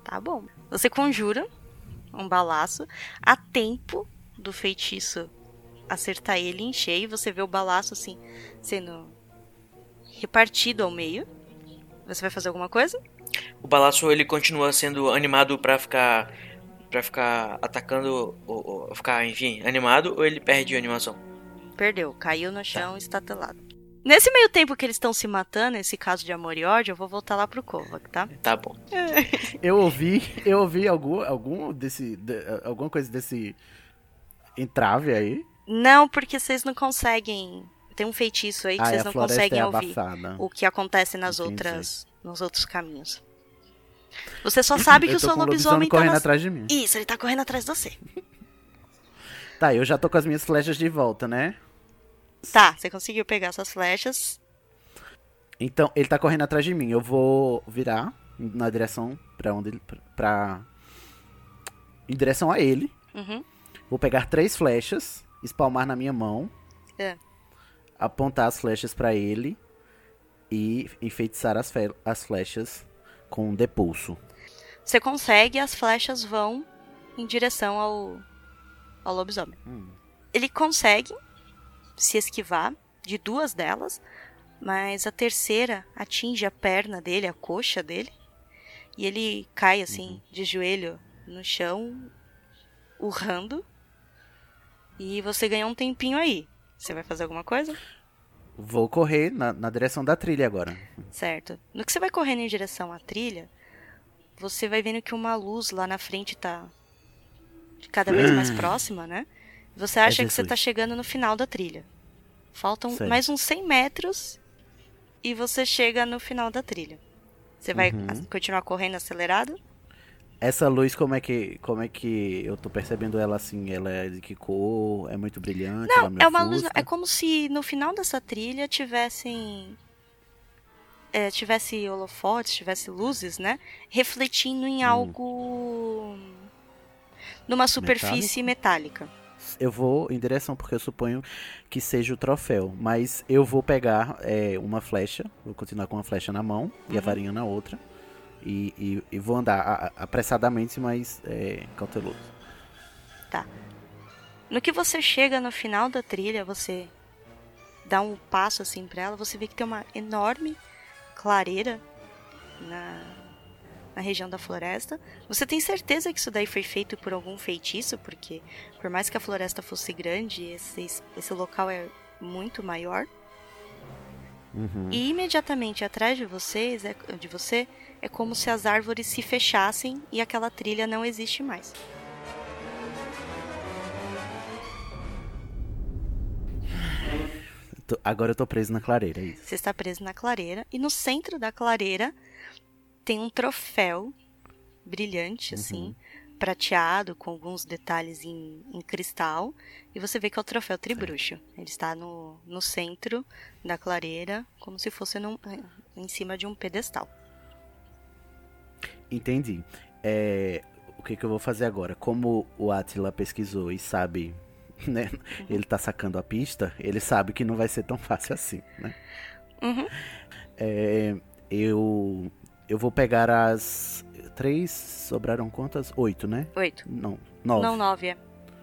Tá bom. Você conjura um balaço a tempo do feitiço acertar ele em cheio. Você vê o balaço assim sendo repartido ao meio. Você vai fazer alguma coisa? O balaço ele continua sendo animado pra ficar para ficar atacando ou, ou ficar, enfim, animado ou ele perde a animação? Perdeu, caiu no chão estatelado. Nesse meio tempo que eles estão se matando, esse caso de amor e ódio, eu vou voltar lá pro Kovac, tá? Tá bom. (laughs) Eu ouvi, eu ouvi algum, algum desse, de- alguma coisa desse entrave aí. Não, porque vocês não conseguem. Tem um feitiço aí que Ah, vocês a não floresta conseguem é ouvir abafada. o que acontece nas Entendi. outras, nos outros caminhos. Você só sabe que eu o seu um lobisomem tá correndo nas... atrás de mim. Isso, ele tá correndo atrás de você. Tá, eu já tô com as minhas flechas de volta, né? Tá, você conseguiu pegar suas flechas. Então, ele tá correndo atrás de mim. Eu vou virar na direção pra onde ele. pra. Em direção a ele. Uhum. Vou pegar três flechas, espalmar na minha mão. É. Apontar as flechas pra ele. E enfeitiçar as, fe- as flechas com um depulso. Você consegue, as flechas vão em direção ao, ao lobisomem. Hum. Ele consegue se esquivar de duas delas, mas a terceira atinge a perna dele, a coxa dele, e ele cai assim, de joelho no chão, urrando. E você ganhou um tempinho aí. Você vai fazer alguma coisa? Vou correr na, na direção da trilha agora. Certo. No que você vai correndo em direção à trilha, você vai vendo que uma luz lá na frente tá cada vez mais (clears throat) próxima, né? Você acha que você Jesus. tá chegando no final da trilha. Faltam Sei. mais uns 100 metros e você chega no final da trilha. Você vai Uhum. continuar correndo acelerado? Essa luz, como é que como é que eu tô percebendo ela assim? Ela é de que cor? É muito brilhante? me é uma luz. É como se no final dessa trilha tivessem. É, tivesse holofotes, tivesse luzes, né? Refletindo em Hum. algo. numa superfície metálica. Eu vou em direção, porque eu suponho que seja o troféu. Mas eu vou pegar é, uma flecha, vou continuar com uma flecha na mão e a Uhum. varinha na outra. E, e, e vou andar a- a- apressadamente, mas é, cauteloso. No que você chega no final da trilha, você dá um passo assim pra ela, você vê que tem uma enorme clareira na, na região da floresta. Você tem certeza que isso daí foi feito por algum feitiço, porque por mais que a floresta fosse grande, esse, esse local é muito maior. Uhum. E imediatamente atrás de vocês, é- de você, é como se as árvores se fechassem e aquela trilha não existe mais. Agora eu tô preso na clareira, é isso. Você está preso na clareira e no centro da clareira tem um troféu brilhante, assim, prateado, com alguns detalhes em, em cristal. E você vê que é o troféu Tribruxo. Ele está no, no centro da clareira, como se fosse num- em cima de um pedestal. Entendi. É, o que, que eu vou fazer agora? Como o Attila pesquisou e sabe, (laughs) né? Ele tá sacando a pista, ele sabe que não vai ser tão fácil assim, né? Uhum. É, eu, eu vou pegar as três, sobraram quantas? Oito, né? Oito. Não, nove. Não, nove, é.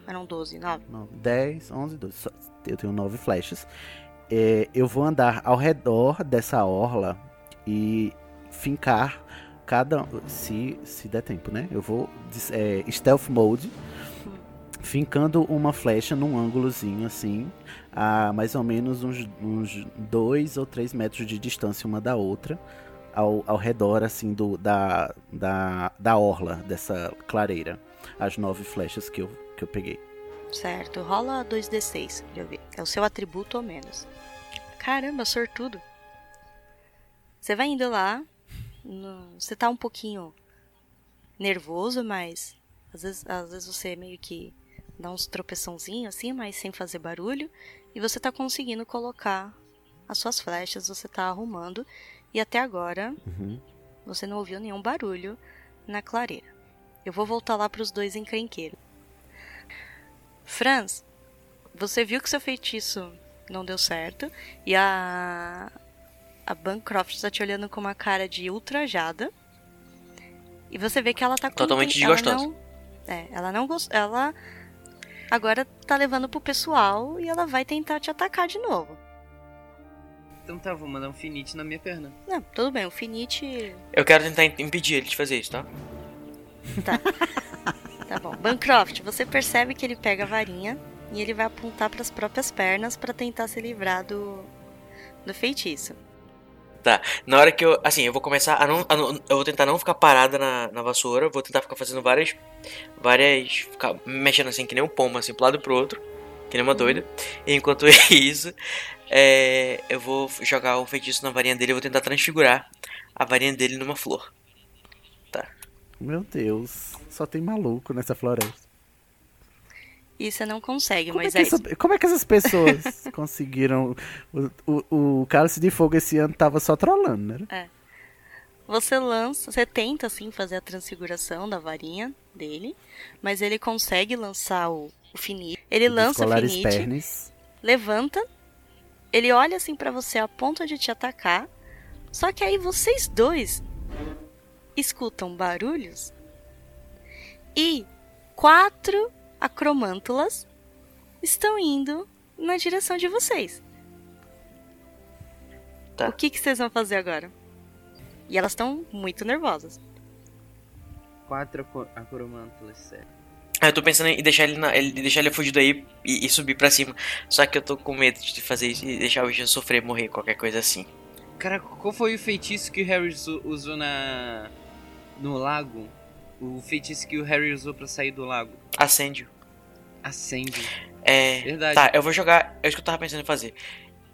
Eram doze, nove. 10, 11, 12. Só- Eu tenho nove flechas. É, eu vou andar ao redor dessa orla e fincar cada. Se, se der tempo, né? Eu vou. É, stealth mode. Fincando uma flecha num ângulozinho assim, a mais ou menos uns, uns dois ou três metros de distância uma da outra, ao, ao redor assim do, da, da, da orla dessa clareira. As nove flechas que eu, que eu peguei. Certo, rola 2d6 pra eu ver. É o seu atributo ou menos. Caramba, sortudo. Você vai indo lá. Você tá um pouquinho nervoso, mas às vezes, às vezes você meio que dá uns tropeçãozinhos assim, mas sem fazer barulho. E você tá conseguindo colocar as suas flechas, você tá arrumando. E até agora Uhum. você não ouviu nenhum barulho na clareira. Eu vou voltar lá pros dois encrenqueiros. Franz, você viu que seu feitiço não deu certo e a a Bancroft está te olhando com uma cara de ultrajada. E você vê que ela tá com Totalmente ela desgostosa. não- É, ela não gostou, ela agora tá levando pro pessoal e ela vai tentar te atacar de novo. Então tá, vou mandar um finite na minha perna. Não, tudo bem, o Finite Eu quero tentar im- impedir ele de fazer isso, tá? Tá (laughs) bom. Bancroft, você percebe que ele pega a varinha e ele vai apontar para as próprias pernas para tentar se livrar do, do feitiço. Na hora que eu. Assim, eu vou começar a não. a não- eu vou tentar não ficar parada na, na vassoura. Vou tentar ficar fazendo várias. Várias. Ficar mexendo assim, que nem um pombo, assim, pro lado e pro outro. Que nem uma doida. E enquanto (laughs) isso, é, eu vou jogar o feitiço na varinha dele. Eu vou tentar transfigurar a varinha dele numa flor. Meu Deus, só tem maluco nessa floresta. E você não consegue, Como é, mas que é essa- isso. como é que essas pessoas (laughs) conseguiram. O, o, o Cálice de Fogo esse ano tava só trolando, né? Você lança, você tenta assim fazer a transfiguração da varinha dele, mas ele consegue lançar o, o finite. Ele lança o finite, espernes. levanta, ele olha assim pra você a ponto de te atacar. Só que aí vocês dois escutam barulhos e quatro acromântulas estão indo na direção de vocês. Tá. O que, que vocês vão fazer agora? E elas estão muito nervosas. Quatro acromântulas, sério. Eu tô pensando em deixar ele, na, ele deixar ele fugido aí e, e subir pra cima. Só que eu tô com medo de fazer isso e deixar o Jean sofrer, morrer, qualquer coisa assim. Cara, qual foi o feitiço que o Harry usou na. no lago? O feitiço que o Harry usou pra sair do lago? Acende. Acende. É. Verdade. Tá, eu vou jogar. É isso que eu tava pensando em fazer.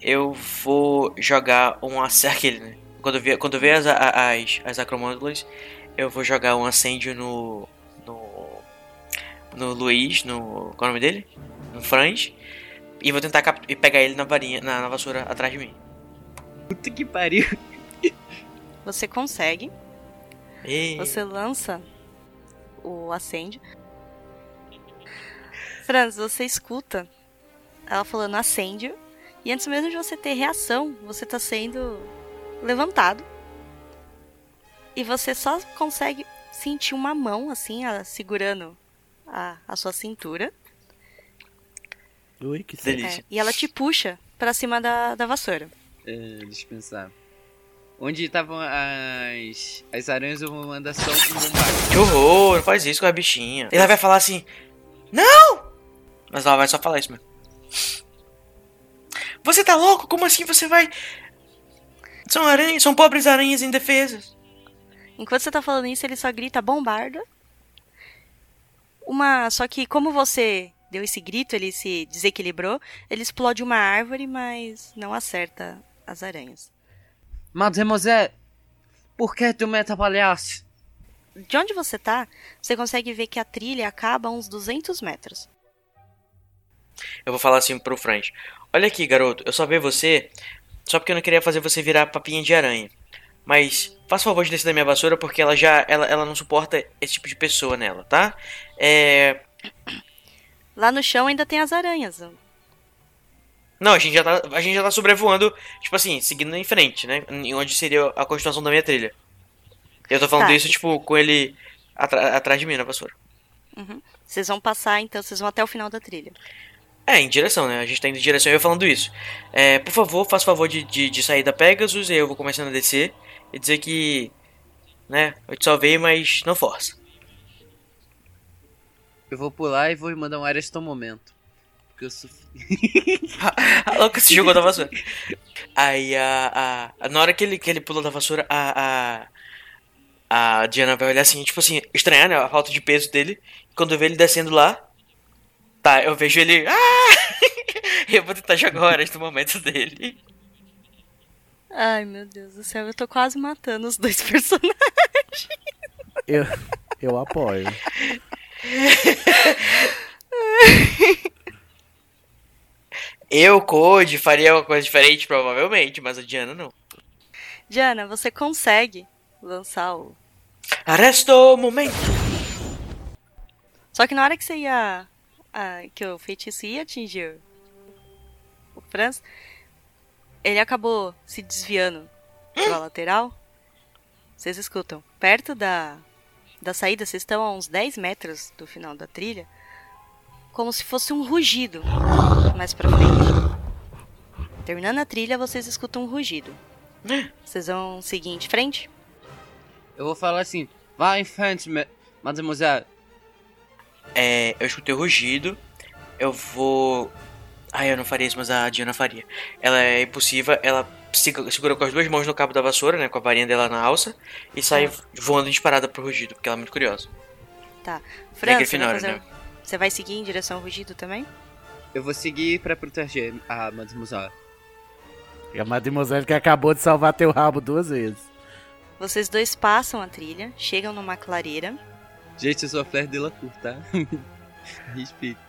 Eu vou jogar um acende. (laughs) Aquele, né? Quando eu ver, quando eu ver as, as, as acromântulas, eu vou jogar um acêndio no. no. No Luiz, no. Qual é o nome dele? No Franz. E vou tentar cap- e pegar ele na varinha, na, na vassoura atrás de mim. Puta que pariu. (laughs) Você consegue, E... você lança o acende. Franz, você escuta ela falando acende. E antes mesmo de você ter reação, você tá sendo levantado. e você só consegue sentir uma mão assim, segurando a, a sua cintura. Ui, que Delícia. É, e ela te puxa pra cima da, da vassoura. É, deixa eu pensar. Onde estavam as, as aranhas, eu vou mandar só um bombarde. Que horror, não faz isso com a bichinha. Ela vai falar assim: Não! Mas ela vai só falar isso mesmo. Você tá louco? Como assim você vai. São aranhas, são pobres aranhas indefesas. Enquanto você tá falando isso, ele só grita bombarda. Uma. Só que como você deu esse grito, ele se desequilibrou, ele explode uma árvore, mas não acerta as aranhas. Mademoiselle, por que tu me atrapalhaste? De onde você tá, você consegue ver que a trilha acaba a uns 200 metros. Eu vou falar assim pro Frank: Olha aqui, garoto, eu só vi você só porque eu não queria fazer você virar papinha de aranha. Mas faça o favor de descer da minha vassoura porque ela já. Ela, ela não suporta esse tipo de pessoa nela, tá? É. Lá no chão ainda tem as aranhas. Não, a gente já tá, a gente já tá sobrevoando, tipo assim, seguindo em frente, né? Em onde seria a continuação da minha trilha. Eu tô falando Tá. isso, tipo, com ele atra- atrás de mim na vassoura. Vocês vão passar, então vocês vão até o final da trilha. É, em direção, né? A gente tá indo em direção. Eu falando isso. É, por favor, faça o favor de, de, de sair da Pegasus e eu vou começando a descer e dizer que. Né? Eu te salvei, mas não força. Eu vou pular e vou mandar um Areston momento. Porque eu sou. (laughs) A louca se jogou da vassoura. Aí a, a, a- Na hora que ele, que ele pulou da vassoura, a, a. A Diana vai olhar assim, tipo assim, estranhar, né? A falta de peso dele. Quando eu ver ele descendo lá. Tá, eu vejo ele. Ah! (laughs) eu vou tentar jogar horas no momento dele. Ai, meu Deus do céu, eu tô quase matando os dois (laughs) personagens. Eu, eu apoio. (laughs) Eu, Code, faria uma coisa diferente, provavelmente, mas a Diana não. Diana, você consegue lançar o. Arresto momento! Só que na hora que você ia. ah, que o feitiço ia atingir o Franz, ele acabou se desviando pra lateral. Vocês escutam. Perto da, da saída, vocês estão a uns 10 metros do final da trilha. Como se fosse um rugido mais pra frente. Terminando a trilha, vocês escutam um rugido. Vocês vão seguir em frente? Eu vou falar assim: vá em frente, mademoiselle. É, eu escutei o rugido. Eu vou. Ai, eu não faria isso, mas a Diana faria. Ela é impulsiva, ela seg- segura com as duas mãos no cabo da vassoura, né? Com a varinha dela na alça. E sai voando disparada pro rugido, porque ela é muito curiosa. Tá. Franz, você fazer- né? você vai seguir em direção ao rugido também? Eu vou seguir pra proteger a mademoiselle. E a Mademoiselle que acabou de salvar teu rabo duas vezes. Vocês dois passam a trilha, chegam numa clareira. Gente, eu sou a Fleur de la Cour, tá? (laughs) Respeito.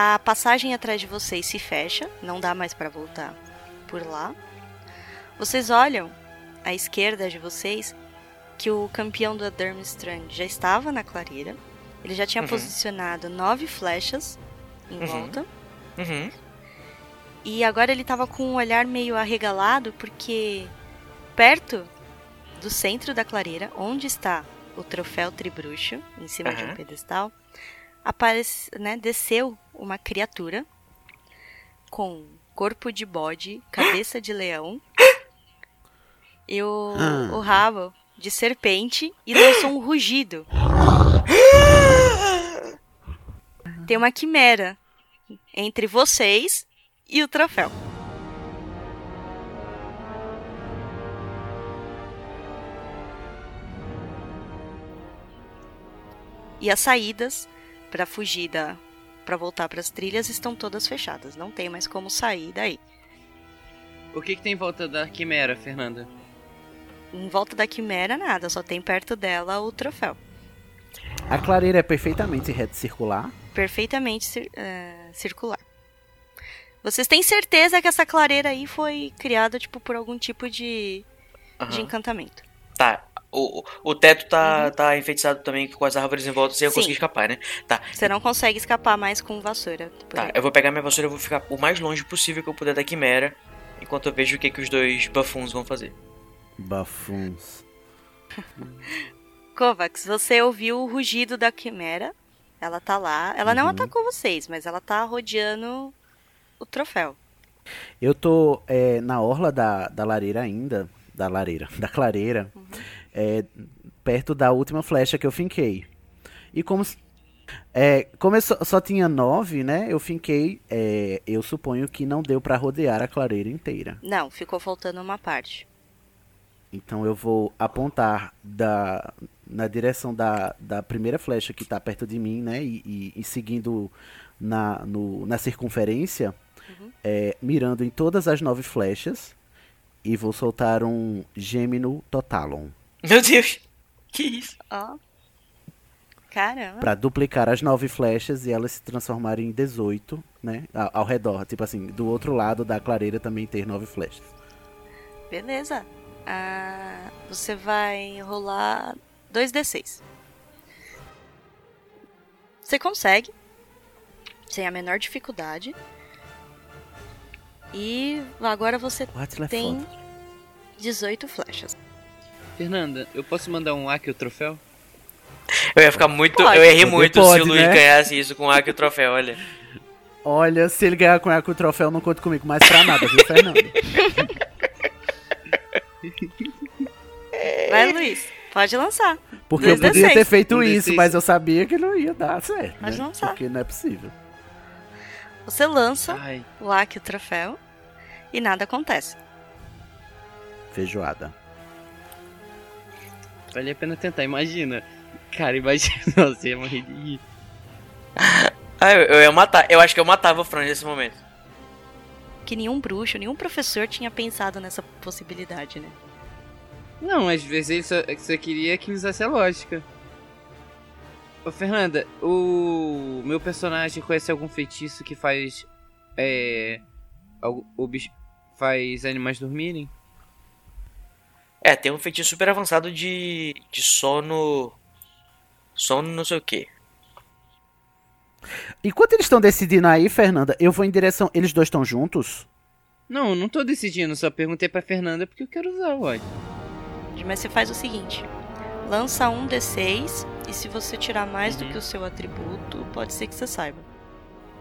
A passagem atrás de vocês se fecha, não dá mais pra voltar por lá. Vocês olham à esquerda de vocês que o campeão do Durmstrang já estava na clareira. Ele já tinha Uhum. posicionado nove flechas em Uhum. volta. Uhum. E agora ele tava com um olhar meio arregalado porque perto do centro da clareira, onde está o troféu tribruxo, em cima de um Aham. pedestal, aparece, né, desceu uma criatura com corpo de bode, cabeça de leão e o, Ah. o rabo de serpente e lançou um rugido. Tem uma quimera entre vocês e o troféu. E as saídas para fugir da para voltar para as trilhas estão todas fechadas, não tem mais como sair daí. O que, que tem em volta da quimera, Fernanda? Em volta da quimera nada, só tem perto dela o troféu. A clareira é perfeitamente reta circular. Perfeitamente cir- eh, circular. Vocês têm certeza que essa clareira aí foi criada tipo por algum tipo de, de Aham. encantamento? Tá. O, o- teto tá, tá enfeitizado também com as árvores em volta sem eu Uhum. Conseguir escapar, né? Tá. Você não consegue escapar mais com vassoura. Tá, aí. eu vou pegar minha vassoura e vou ficar o mais longe possível que eu puder da quimera. Enquanto eu vejo o que, que os dois buffoons vão fazer. Buffoons. (laughs) Kovacs, você ouviu o rugido da quimera. Ela tá lá. Ela não Uhum. atacou vocês, mas ela tá rodeando o troféu. Eu tô é, na orla da, da lareira ainda. Da lareira. (laughs) Da clareira. É, perto da última flecha que eu finquei. E como. É, como eu só, só tinha nove, né? Eu finquei. é, eu suponho que não deu pra rodear a clareira inteira. Não, ficou faltando uma parte. Então eu vou apontar da, na direção da, da primeira flecha que tá perto de mim, né? E, e- e seguindo na, no- na circunferência, é, mirando em todas as nove flechas. E vou soltar um Gemino Totalon. Meu Deus. Que isso? Ó. Caramba. Pra duplicar as nove flechas e elas se transformarem em 18, né? Ao, ao redor. Tipo assim, do outro lado da clareira também ter nove flechas. Beleza. Ah, você vai rolar 2d6. Você consegue. Sem a menor dificuldade. E agora você Atila é tem foda. 18 flechas. Fernanda, eu posso mandar um Aki o troféu? Eu ia ficar muito. Pode. Eu ia rir muito pode, se o Luiz né? ganhasse isso com o Aki e o troféu, olha. Olha, se ele ganhar com o troféu, não conta comigo mais pra nada, viu, Fernando? (laughs) Vai, Luiz. Pode lançar. Porque eu 2d6. podia ter feito Um isso, D6. mas eu sabia que não ia dar certo. Pode né? lançar. Porque não é possível. Você lança Ai, o Aki o troféu e nada acontece. Feijoada. Vale a pena tentar, imagina. Cara, imagina, (laughs) nossa, eu ia morrer de rir. (laughs) Ah, eu, eu ia matar. Eu acho que eu matava o Fran nesse momento. Que nenhum bruxo, nenhum professor tinha pensado nessa possibilidade, né? Não, às vezes ele só, só queria que usasse a lógica. Ô, Fernanda, o meu personagem conhece algum feitiço que faz. É. algo- O bicho. faz animais dormirem? É, tem um feitiço super avançado de. de sono. Sono não sei o que. Enquanto eles estão decidindo aí, Fernanda, eu vou em direção. Eles dois estão juntos? Não, eu não tô decidindo, só perguntei pra Fernanda porque eu quero usar o ódio. Mas você faz o seguinte: lança um D6 e se você tirar mais do Uhum. que o seu atributo, pode ser que você saiba.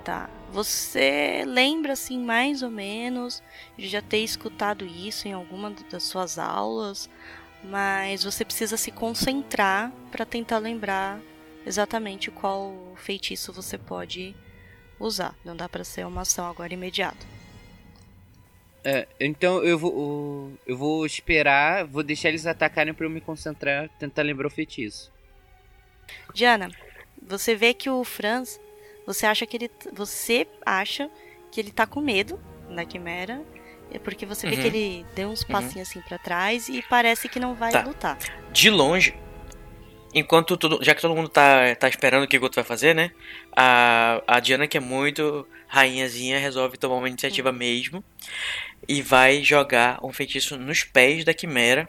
Tá. Você lembra assim mais ou menos de já ter escutado isso em alguma das suas aulas, mas você precisa se concentrar para tentar lembrar exatamente qual feitiço você pode usar. Não dá para ser uma ação agora imediata. É, então eu vou. Eu vou esperar, vou deixar eles atacarem pra eu me concentrar, tentar lembrar o feitiço. Diana, você vê que o Franz, você acha que ele, você acha que ele tá com medo da quimera, é porque você vê Uhum. que ele deu uns passinhos assim pra trás e parece que não vai Tá. lutar. De longe, enquanto todo. Já que todo mundo tá, tá esperando o que o Guto vai fazer, né? A, a Diana, que é muito rainhazinha, resolve tomar uma iniciativa mesmo. E vai jogar um feitiço nos pés da Quimera.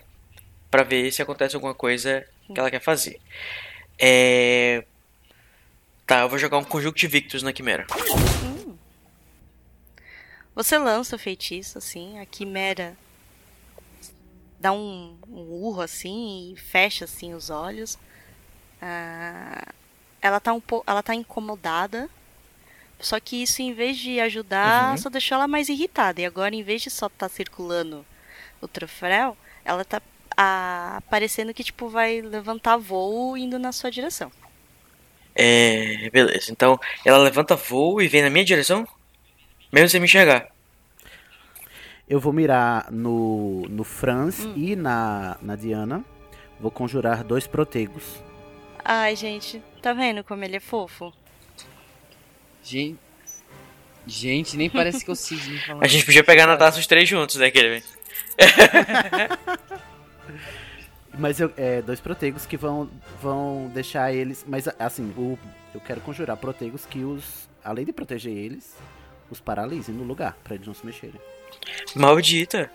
Pra ver se acontece alguma coisa que ela quer fazer. É. Tá, eu vou jogar um Conjunctivictus na Quimera. Você lança o feitiço assim, a quimera dá um, um urro assim e fecha assim os olhos. Ah, ela tá um pouco, ela tá incomodada. Só que isso em vez de ajudar, Uhum. só deixou ela mais irritada. E agora em vez de só estar circulando o troféu, ela tá ah, parecendo que tipo vai levantar voo indo na sua direção. É. Beleza, então ela levanta voo e vem na minha direção? Mesmo sem me enxergar. Eu vou mirar no, no Franz Hum. e na, na Diana. Vou conjurar dois protegos. Ai, gente, tá vendo como ele é fofo? Gente. Gente, nem parece que eu (laughs) falando. A gente podia pegar na taça os três juntos, né, aquele? (laughs) Mas eu, é, dois protegos que vão, vão deixar eles. Mas assim, o, eu quero conjurar protegos que os. Além de proteger eles, os paralisem no lugar, pra eles não se mexerem. Maldita.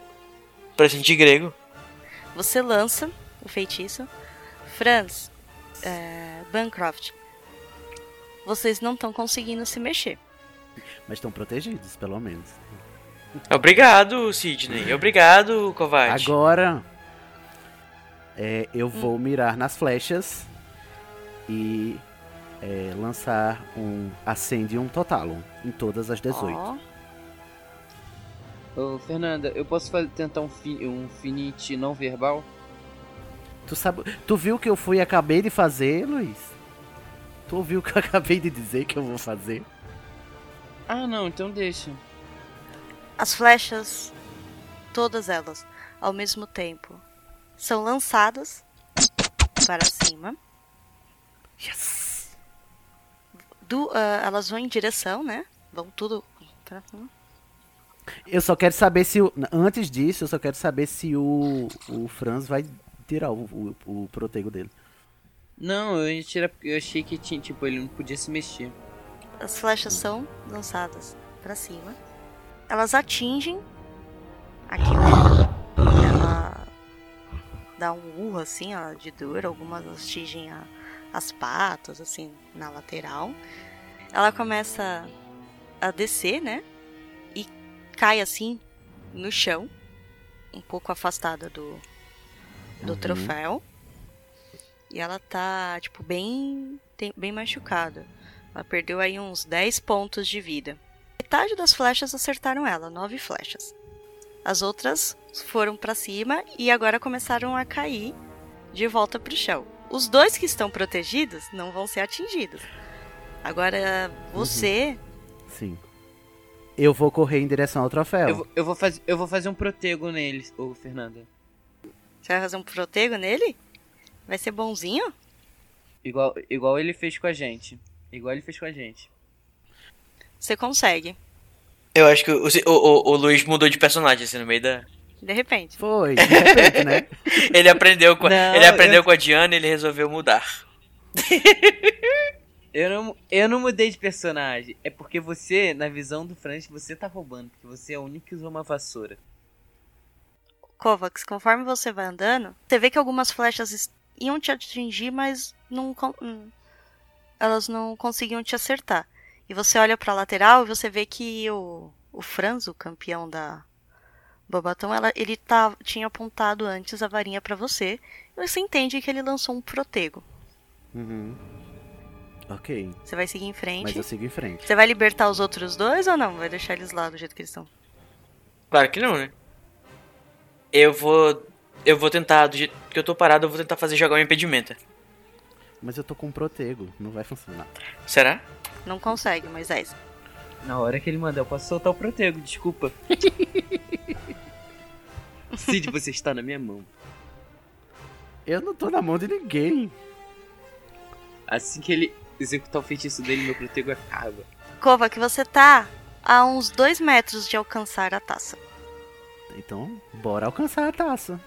Presente grego. Você lança o feitiço. Franz, é, Bancroft, vocês não estão conseguindo se mexer. Mas estão protegidos, pelo menos. Obrigado, Sidney. Obrigado, Kovac. Agora. É, eu vou mirar nas flechas e é, lançar um Ascendium Totalum em todas as 18. Ó, Ô, Fernanda, eu posso tentar um, fi um finite não verbal? Tu sabe, tu viu o que eu fui e acabei de fazer, Luiz? Tu ouviu o que eu (laughs) acabei de dizer que eu vou fazer? Ah, não, então deixa. As flechas, todas elas, ao mesmo tempo, são lançadas para cima. Yes! Do, ah, elas vão em direção, né? Vão tudo cima. Eu só quero saber se o, antes disso, eu só quero saber se o, o Franz vai tirar o, o, o protego dele. Não, eu porque eu achei que tinha, tipo, ele não podia se mexer. As flechas são lançadas para cima. Elas atingem aqui ela dá um urro assim, ó, de dor, algumas atingem a- as patas assim na lateral. Ela começa a descer, né? E cai assim no chão, um pouco afastada do do Uhum. troféu. E ela tá tipo bem bem machucada. Ela perdeu aí uns 10 pontos de vida. Metade das flechas acertaram ela, 9 flechas. As outras foram pra cima e agora começaram a cair de volta pro chão. Os dois que estão protegidos não vão ser atingidos. Agora você, Sim. Eu vou correr em direção ao troféu. Eu, vou- eu, vou fazer, eu vou fazer um protego neles, ô Fernanda. você vai fazer um protego nele? Vai ser bonzinho? Igual, igual ele fez com a gente. Igual ele fez com a gente. Você consegue, Eu acho que o, o, o, Luiz mudou de personagem assim no meio da. de repente. Foi, de repente, né? (laughs) Ele aprendeu com, a- Não, ele aprendeu eu- com a Diana e ele resolveu mudar. (laughs) Eu não, eu não mudei de personagem. É porque você, na visão do Franz, você tá roubando. Porque você é o único que usou uma vassoura. Kovacs, conforme você vai andando, você vê que algumas flechas iam te atingir, mas não hum, elas não conseguiam te acertar. E você olha pra lateral e você vê que o, o Franz, o campeão da Bobatão, ela, ele tá, tinha apontado antes a varinha pra você. E você entende que ele lançou um protego. Uhum. Ok, Você vai seguir em frente. mas eu sigo em frente. Você vai libertar os outros dois ou não? Vai deixar eles lá do jeito que eles estão? Claro que não, né? Eu vou. Eu vou tentar, do jeito que eu tô parado, eu vou tentar fazer jogar um impedimento. Mas eu tô com um protego, não vai funcionar. Será? Não consegue, Moisés. Na hora que ele mandar, eu posso soltar o protego, desculpa. (laughs) Cid, você está na minha mão. Eu não tô na mão de ninguém. Assim que ele executar o feitiço dele, meu protego acaba. Kovac, você tá a uns dois metros de alcançar a taça. Então, bora alcançar a taça.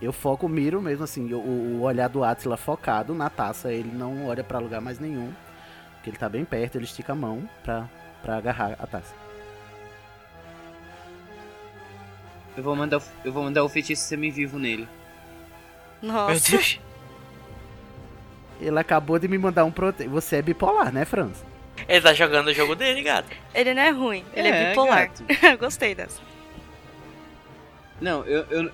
Eu foco, miro mesmo assim, o, o olhar do Atila focado na taça, ele não olha pra lugar mais nenhum. Porque ele tá bem perto, ele estica a mão pra, pra agarrar a taça. Eu vou mandar, o- eu vou mandar o feitiço semi-vivo nele. Meu Nossa. Deus. Ele acabou de me mandar um protego. Você é bipolar, né, Franz? Ele tá jogando o jogo dele, gato. Ele não é ruim, ele é, É, bipolar. (laughs) Gostei dessa. Não, eu, eu,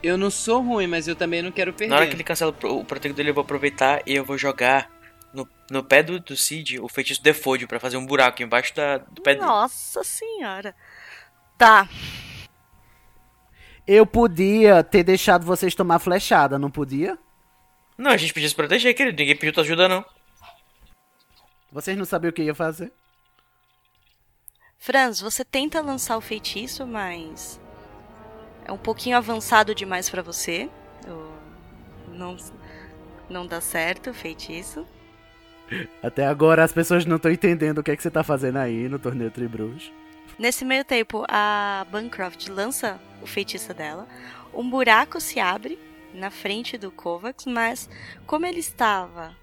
eu não sou ruim, mas eu também não quero perder. Na hora que ele cancela o protego dele, eu vou aproveitar e eu vou jogar no, no pé do, do Cid o feitiço Defode pra fazer um buraco embaixo da, do pé dele. Nossa senhora. Tá. Eu podia ter deixado vocês tomar flechada, não podia? Não, a gente podia se proteger, querido. Ninguém pediu tua ajuda, não. Vocês não sabiam o que ia fazer? Franz, você tenta lançar o feitiço, mas é um pouquinho avançado demais pra você. Não, não dá certo o feitiço. Até agora as pessoas não estão entendendo o que é que você tá fazendo aí no torneio Tribruxo. Nesse meio tempo, a Bancroft lança o feitiço dela. Um buraco se abre na frente do Kovacs, mas como ele estava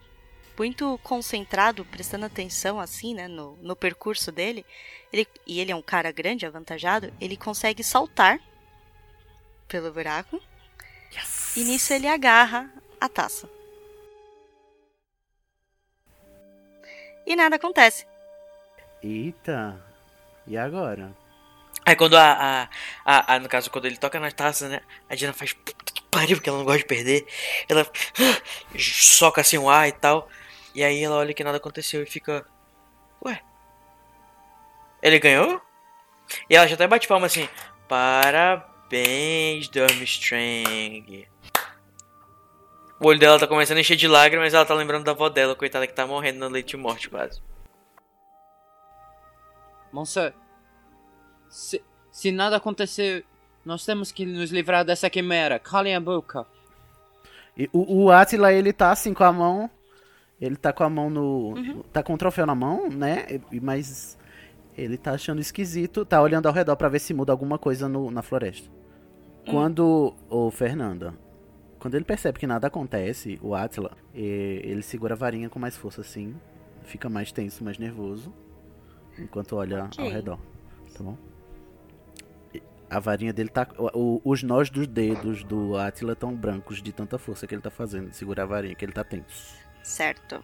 muito concentrado, prestando atenção assim, né, no, no percurso dele, ele, e ele é um cara grande, avantajado, ele consegue saltar pelo buraco. E nisso ele agarra a taça. E nada acontece. Eita. E agora? Aí quando a, a, a, a- No caso, quando ele toca na taça, né? A Diana faz. pariu, porque ela não gosta de perder. Ela (gasps) soca assim o ar e tal. E aí ela olha que nada aconteceu e fica. Ué? Ele ganhou? E ela já até bate palma assim. Parabéns, Durmstrang. O olho dela tá começando a encher de lágrimas, ela tá lembrando da avó dela, coitada que tá morrendo no leite de morte quase. Moça, se, se nada acontecer, nós temos que nos livrar dessa quimera. Calem a boca. E o, o Atila, ele tá assim com a mão. Ele tá com a mão no. Tá com o troféu na mão, né? E- Mas ele tá achando esquisito. Tá olhando ao redor pra ver se muda alguma coisa no- na floresta. Quando. Ô, Fernanda. Quando ele percebe que nada acontece, o Atila, ele segura a varinha com mais força assim. Fica mais tenso, mais nervoso. Enquanto olha Ok. ao redor. Tá bom? A varinha dele tá. o- o- os nós dos dedos do Atila estão brancos de tanta força que ele tá fazendo de segurar a varinha, que ele tá tenso. Certo.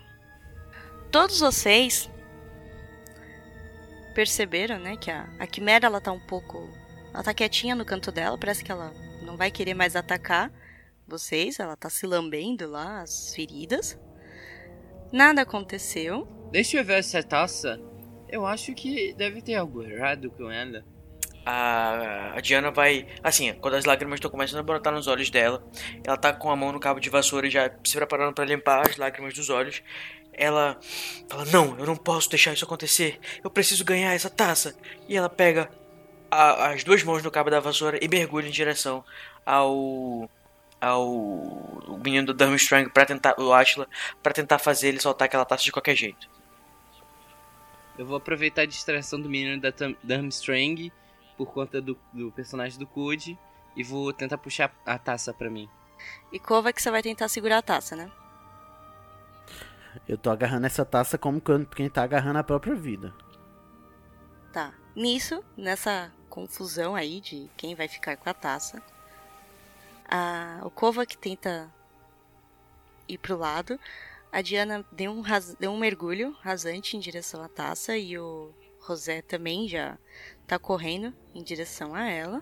Todos vocês perceberam, né, que a, a Quimera ela tá um pouco. Ela tá quietinha no canto dela, parece que ela não vai querer mais atacar vocês, ela tá se lambendo lá, as feridas. Nada aconteceu. Deixa eu ver essa taça. Eu acho que deve ter algo errado com ela. A, a Diana vai. Assim, quando as lágrimas estão começando a brotar nos olhos dela, ela tá com a mão no cabo de vassoura e já se preparando pra limpar as lágrimas dos olhos. Ela fala: Não, eu não posso deixar isso acontecer. Eu preciso ganhar essa taça. E ela pega a- as duas mãos no cabo da vassoura e mergulha em direção ao. Ao o menino do Durmstrang para tentar. o Ashla, pra tentar fazer ele soltar aquela taça de qualquer jeito. Eu vou aproveitar a distração do menino da Durmstrang por conta do, do personagem do Code e vou tentar puxar a taça pra mim. E Kovac, você vai tentar segurar a taça, né? Eu tô agarrando essa taça como quando- quem tá agarrando a própria vida. Tá. Nisso, nessa confusão aí de quem vai ficar com a taça, a, o Kovac tenta ir pro lado. A Diana deu um, deu um mergulho rasante em direção à taça e o José também já tá correndo em direção a ela.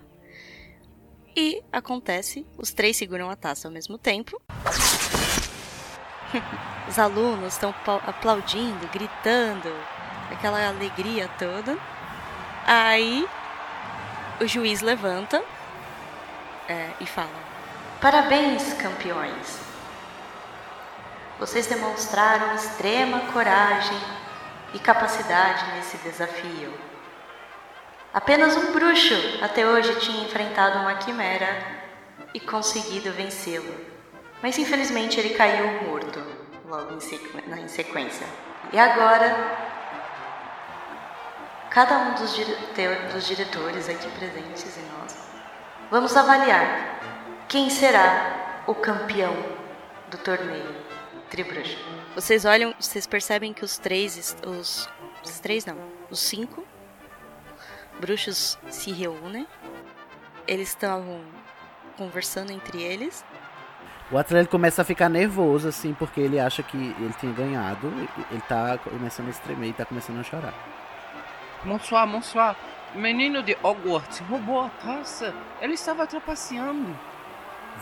E acontece, os três seguram a taça ao mesmo tempo. Os alunos estão aplaudindo, gritando, aquela alegria toda. Aí o juiz levanta é, e fala: Parabéns, campeões! Vocês demonstraram extrema coragem e capacidade nesse desafio. Apenas um bruxo até hoje tinha enfrentado uma quimera e conseguido vencê-lo. Mas infelizmente ele caiu morto logo em, sequência. E agora cada um dos, dire- dos diretores aqui presentes e nós, vamos avaliar quem será o campeão do torneio Tribruxo. Vocês olham, vocês percebem que os três, os, os três não, os cinco bruxos se reúnem. Eles estavam conversando entre eles. O atleta começa a ficar nervoso, assim, porque ele acha que ele tinha ganhado. Ele tá começando a estremer e tá começando a chorar. Bonsoir, bonsoir. O menino de Hogwarts roubou a taça. Ele estava trapaceando.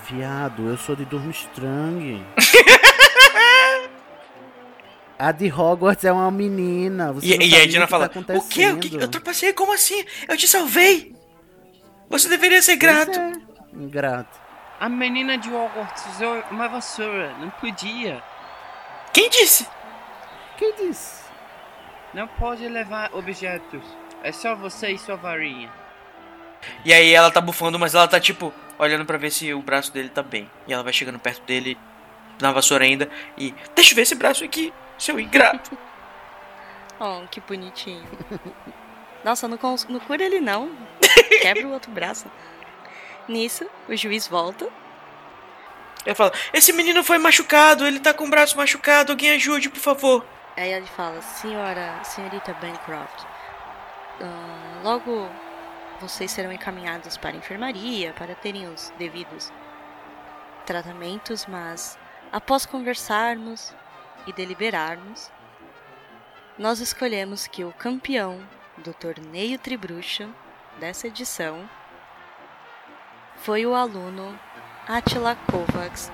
Viado, eu sou de Durmstrang. (laughs) a de Hogwarts é uma menina. Você E, e a que fala: tá O quê? O que? acontecendo." Eu trapacei? Como assim? Eu te salvei! Você deveria ser grato. É, ingrato. A menina de Hogwarts usou uma vassoura. Não podia. Quem disse? Quem disse? Não pode levar objetos. É só você e sua varinha. E aí ela tá bufando, mas ela tá tipo olhando pra ver se o braço dele tá bem. E ela vai chegando perto dele, na vassoura ainda, e deixa eu ver esse braço aqui, seu ingrato. (laughs) Oh, que bonitinho. Nossa, não, cons- não cura ele não. (laughs) Quebra o outro braço. Nisso, o juiz volta. Ela fala: Esse menino foi machucado, ele tá com o braço machucado, alguém ajude, por favor. Aí ele fala, senhora, senhorita Bancroft, ah, logo vocês serão encaminhados para a enfermaria para terem os devidos tratamentos, mas após conversarmos e deliberarmos, nós escolhemos que o campeão do torneio Tribruxa dessa edição foi o aluno Attila Kovacs,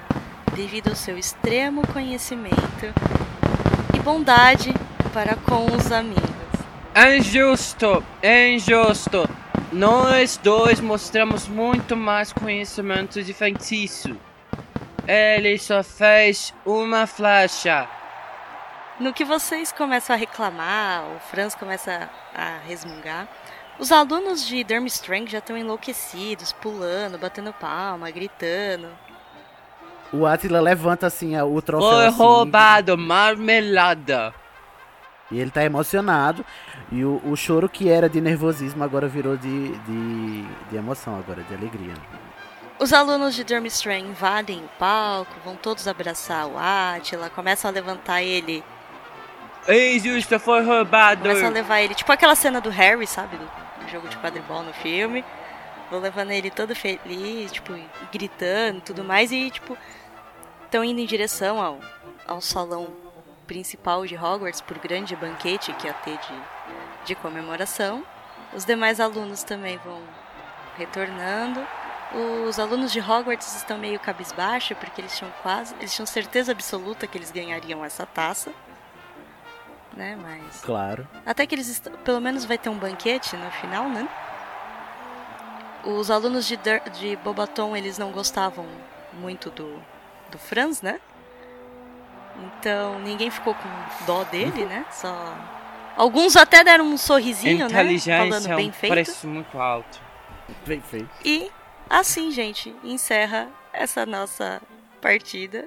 devido ao seu extremo conhecimento e bondade para com os amigos. É injusto, é injusto. Nós dois mostramos muito mais conhecimento de feitiço. Ele só fez uma flecha. No que vocês começam a reclamar, o Franz começa a resmungar, os alunos de Durmstrang já estão enlouquecidos, pulando, batendo palma, gritando. O Attila levanta assim o troféu. Foi assim, roubado, marmelada. E ele tá emocionado. E o, o choro que era de nervosismo agora virou de, de, de emoção, agora, de alegria. Os alunos de Durmstrang invadem o palco, vão todos abraçar o Attila, começam a levantar ele, É injusto, foi roubado. começam a levar ele, tipo aquela cena do Harry, sabe, do, do jogo de quadribol no filme. Vão levando ele todo feliz, tipo, gritando e tudo mais, e tipo, estão indo em direção ao, ao salão principal de Hogwarts por grande banquete que ia ter de, de comemoração. Os demais alunos também vão retornando. Os alunos de Hogwarts estão meio cabisbaixo porque eles tinham quase, eles tinham certeza absoluta que eles ganhariam essa taça, né? Mas Claro. até que eles pelo menos vai ter um banquete no final, né? Os alunos de, Dur- de Bobaton, eles não gostavam muito do, do Franz, né? Então ninguém ficou com dó dele, né? Só alguns até deram um sorrisinho, né? Falando é bem um feito. preço muito alto. Bem feito. E assim, gente, encerra essa nossa partida.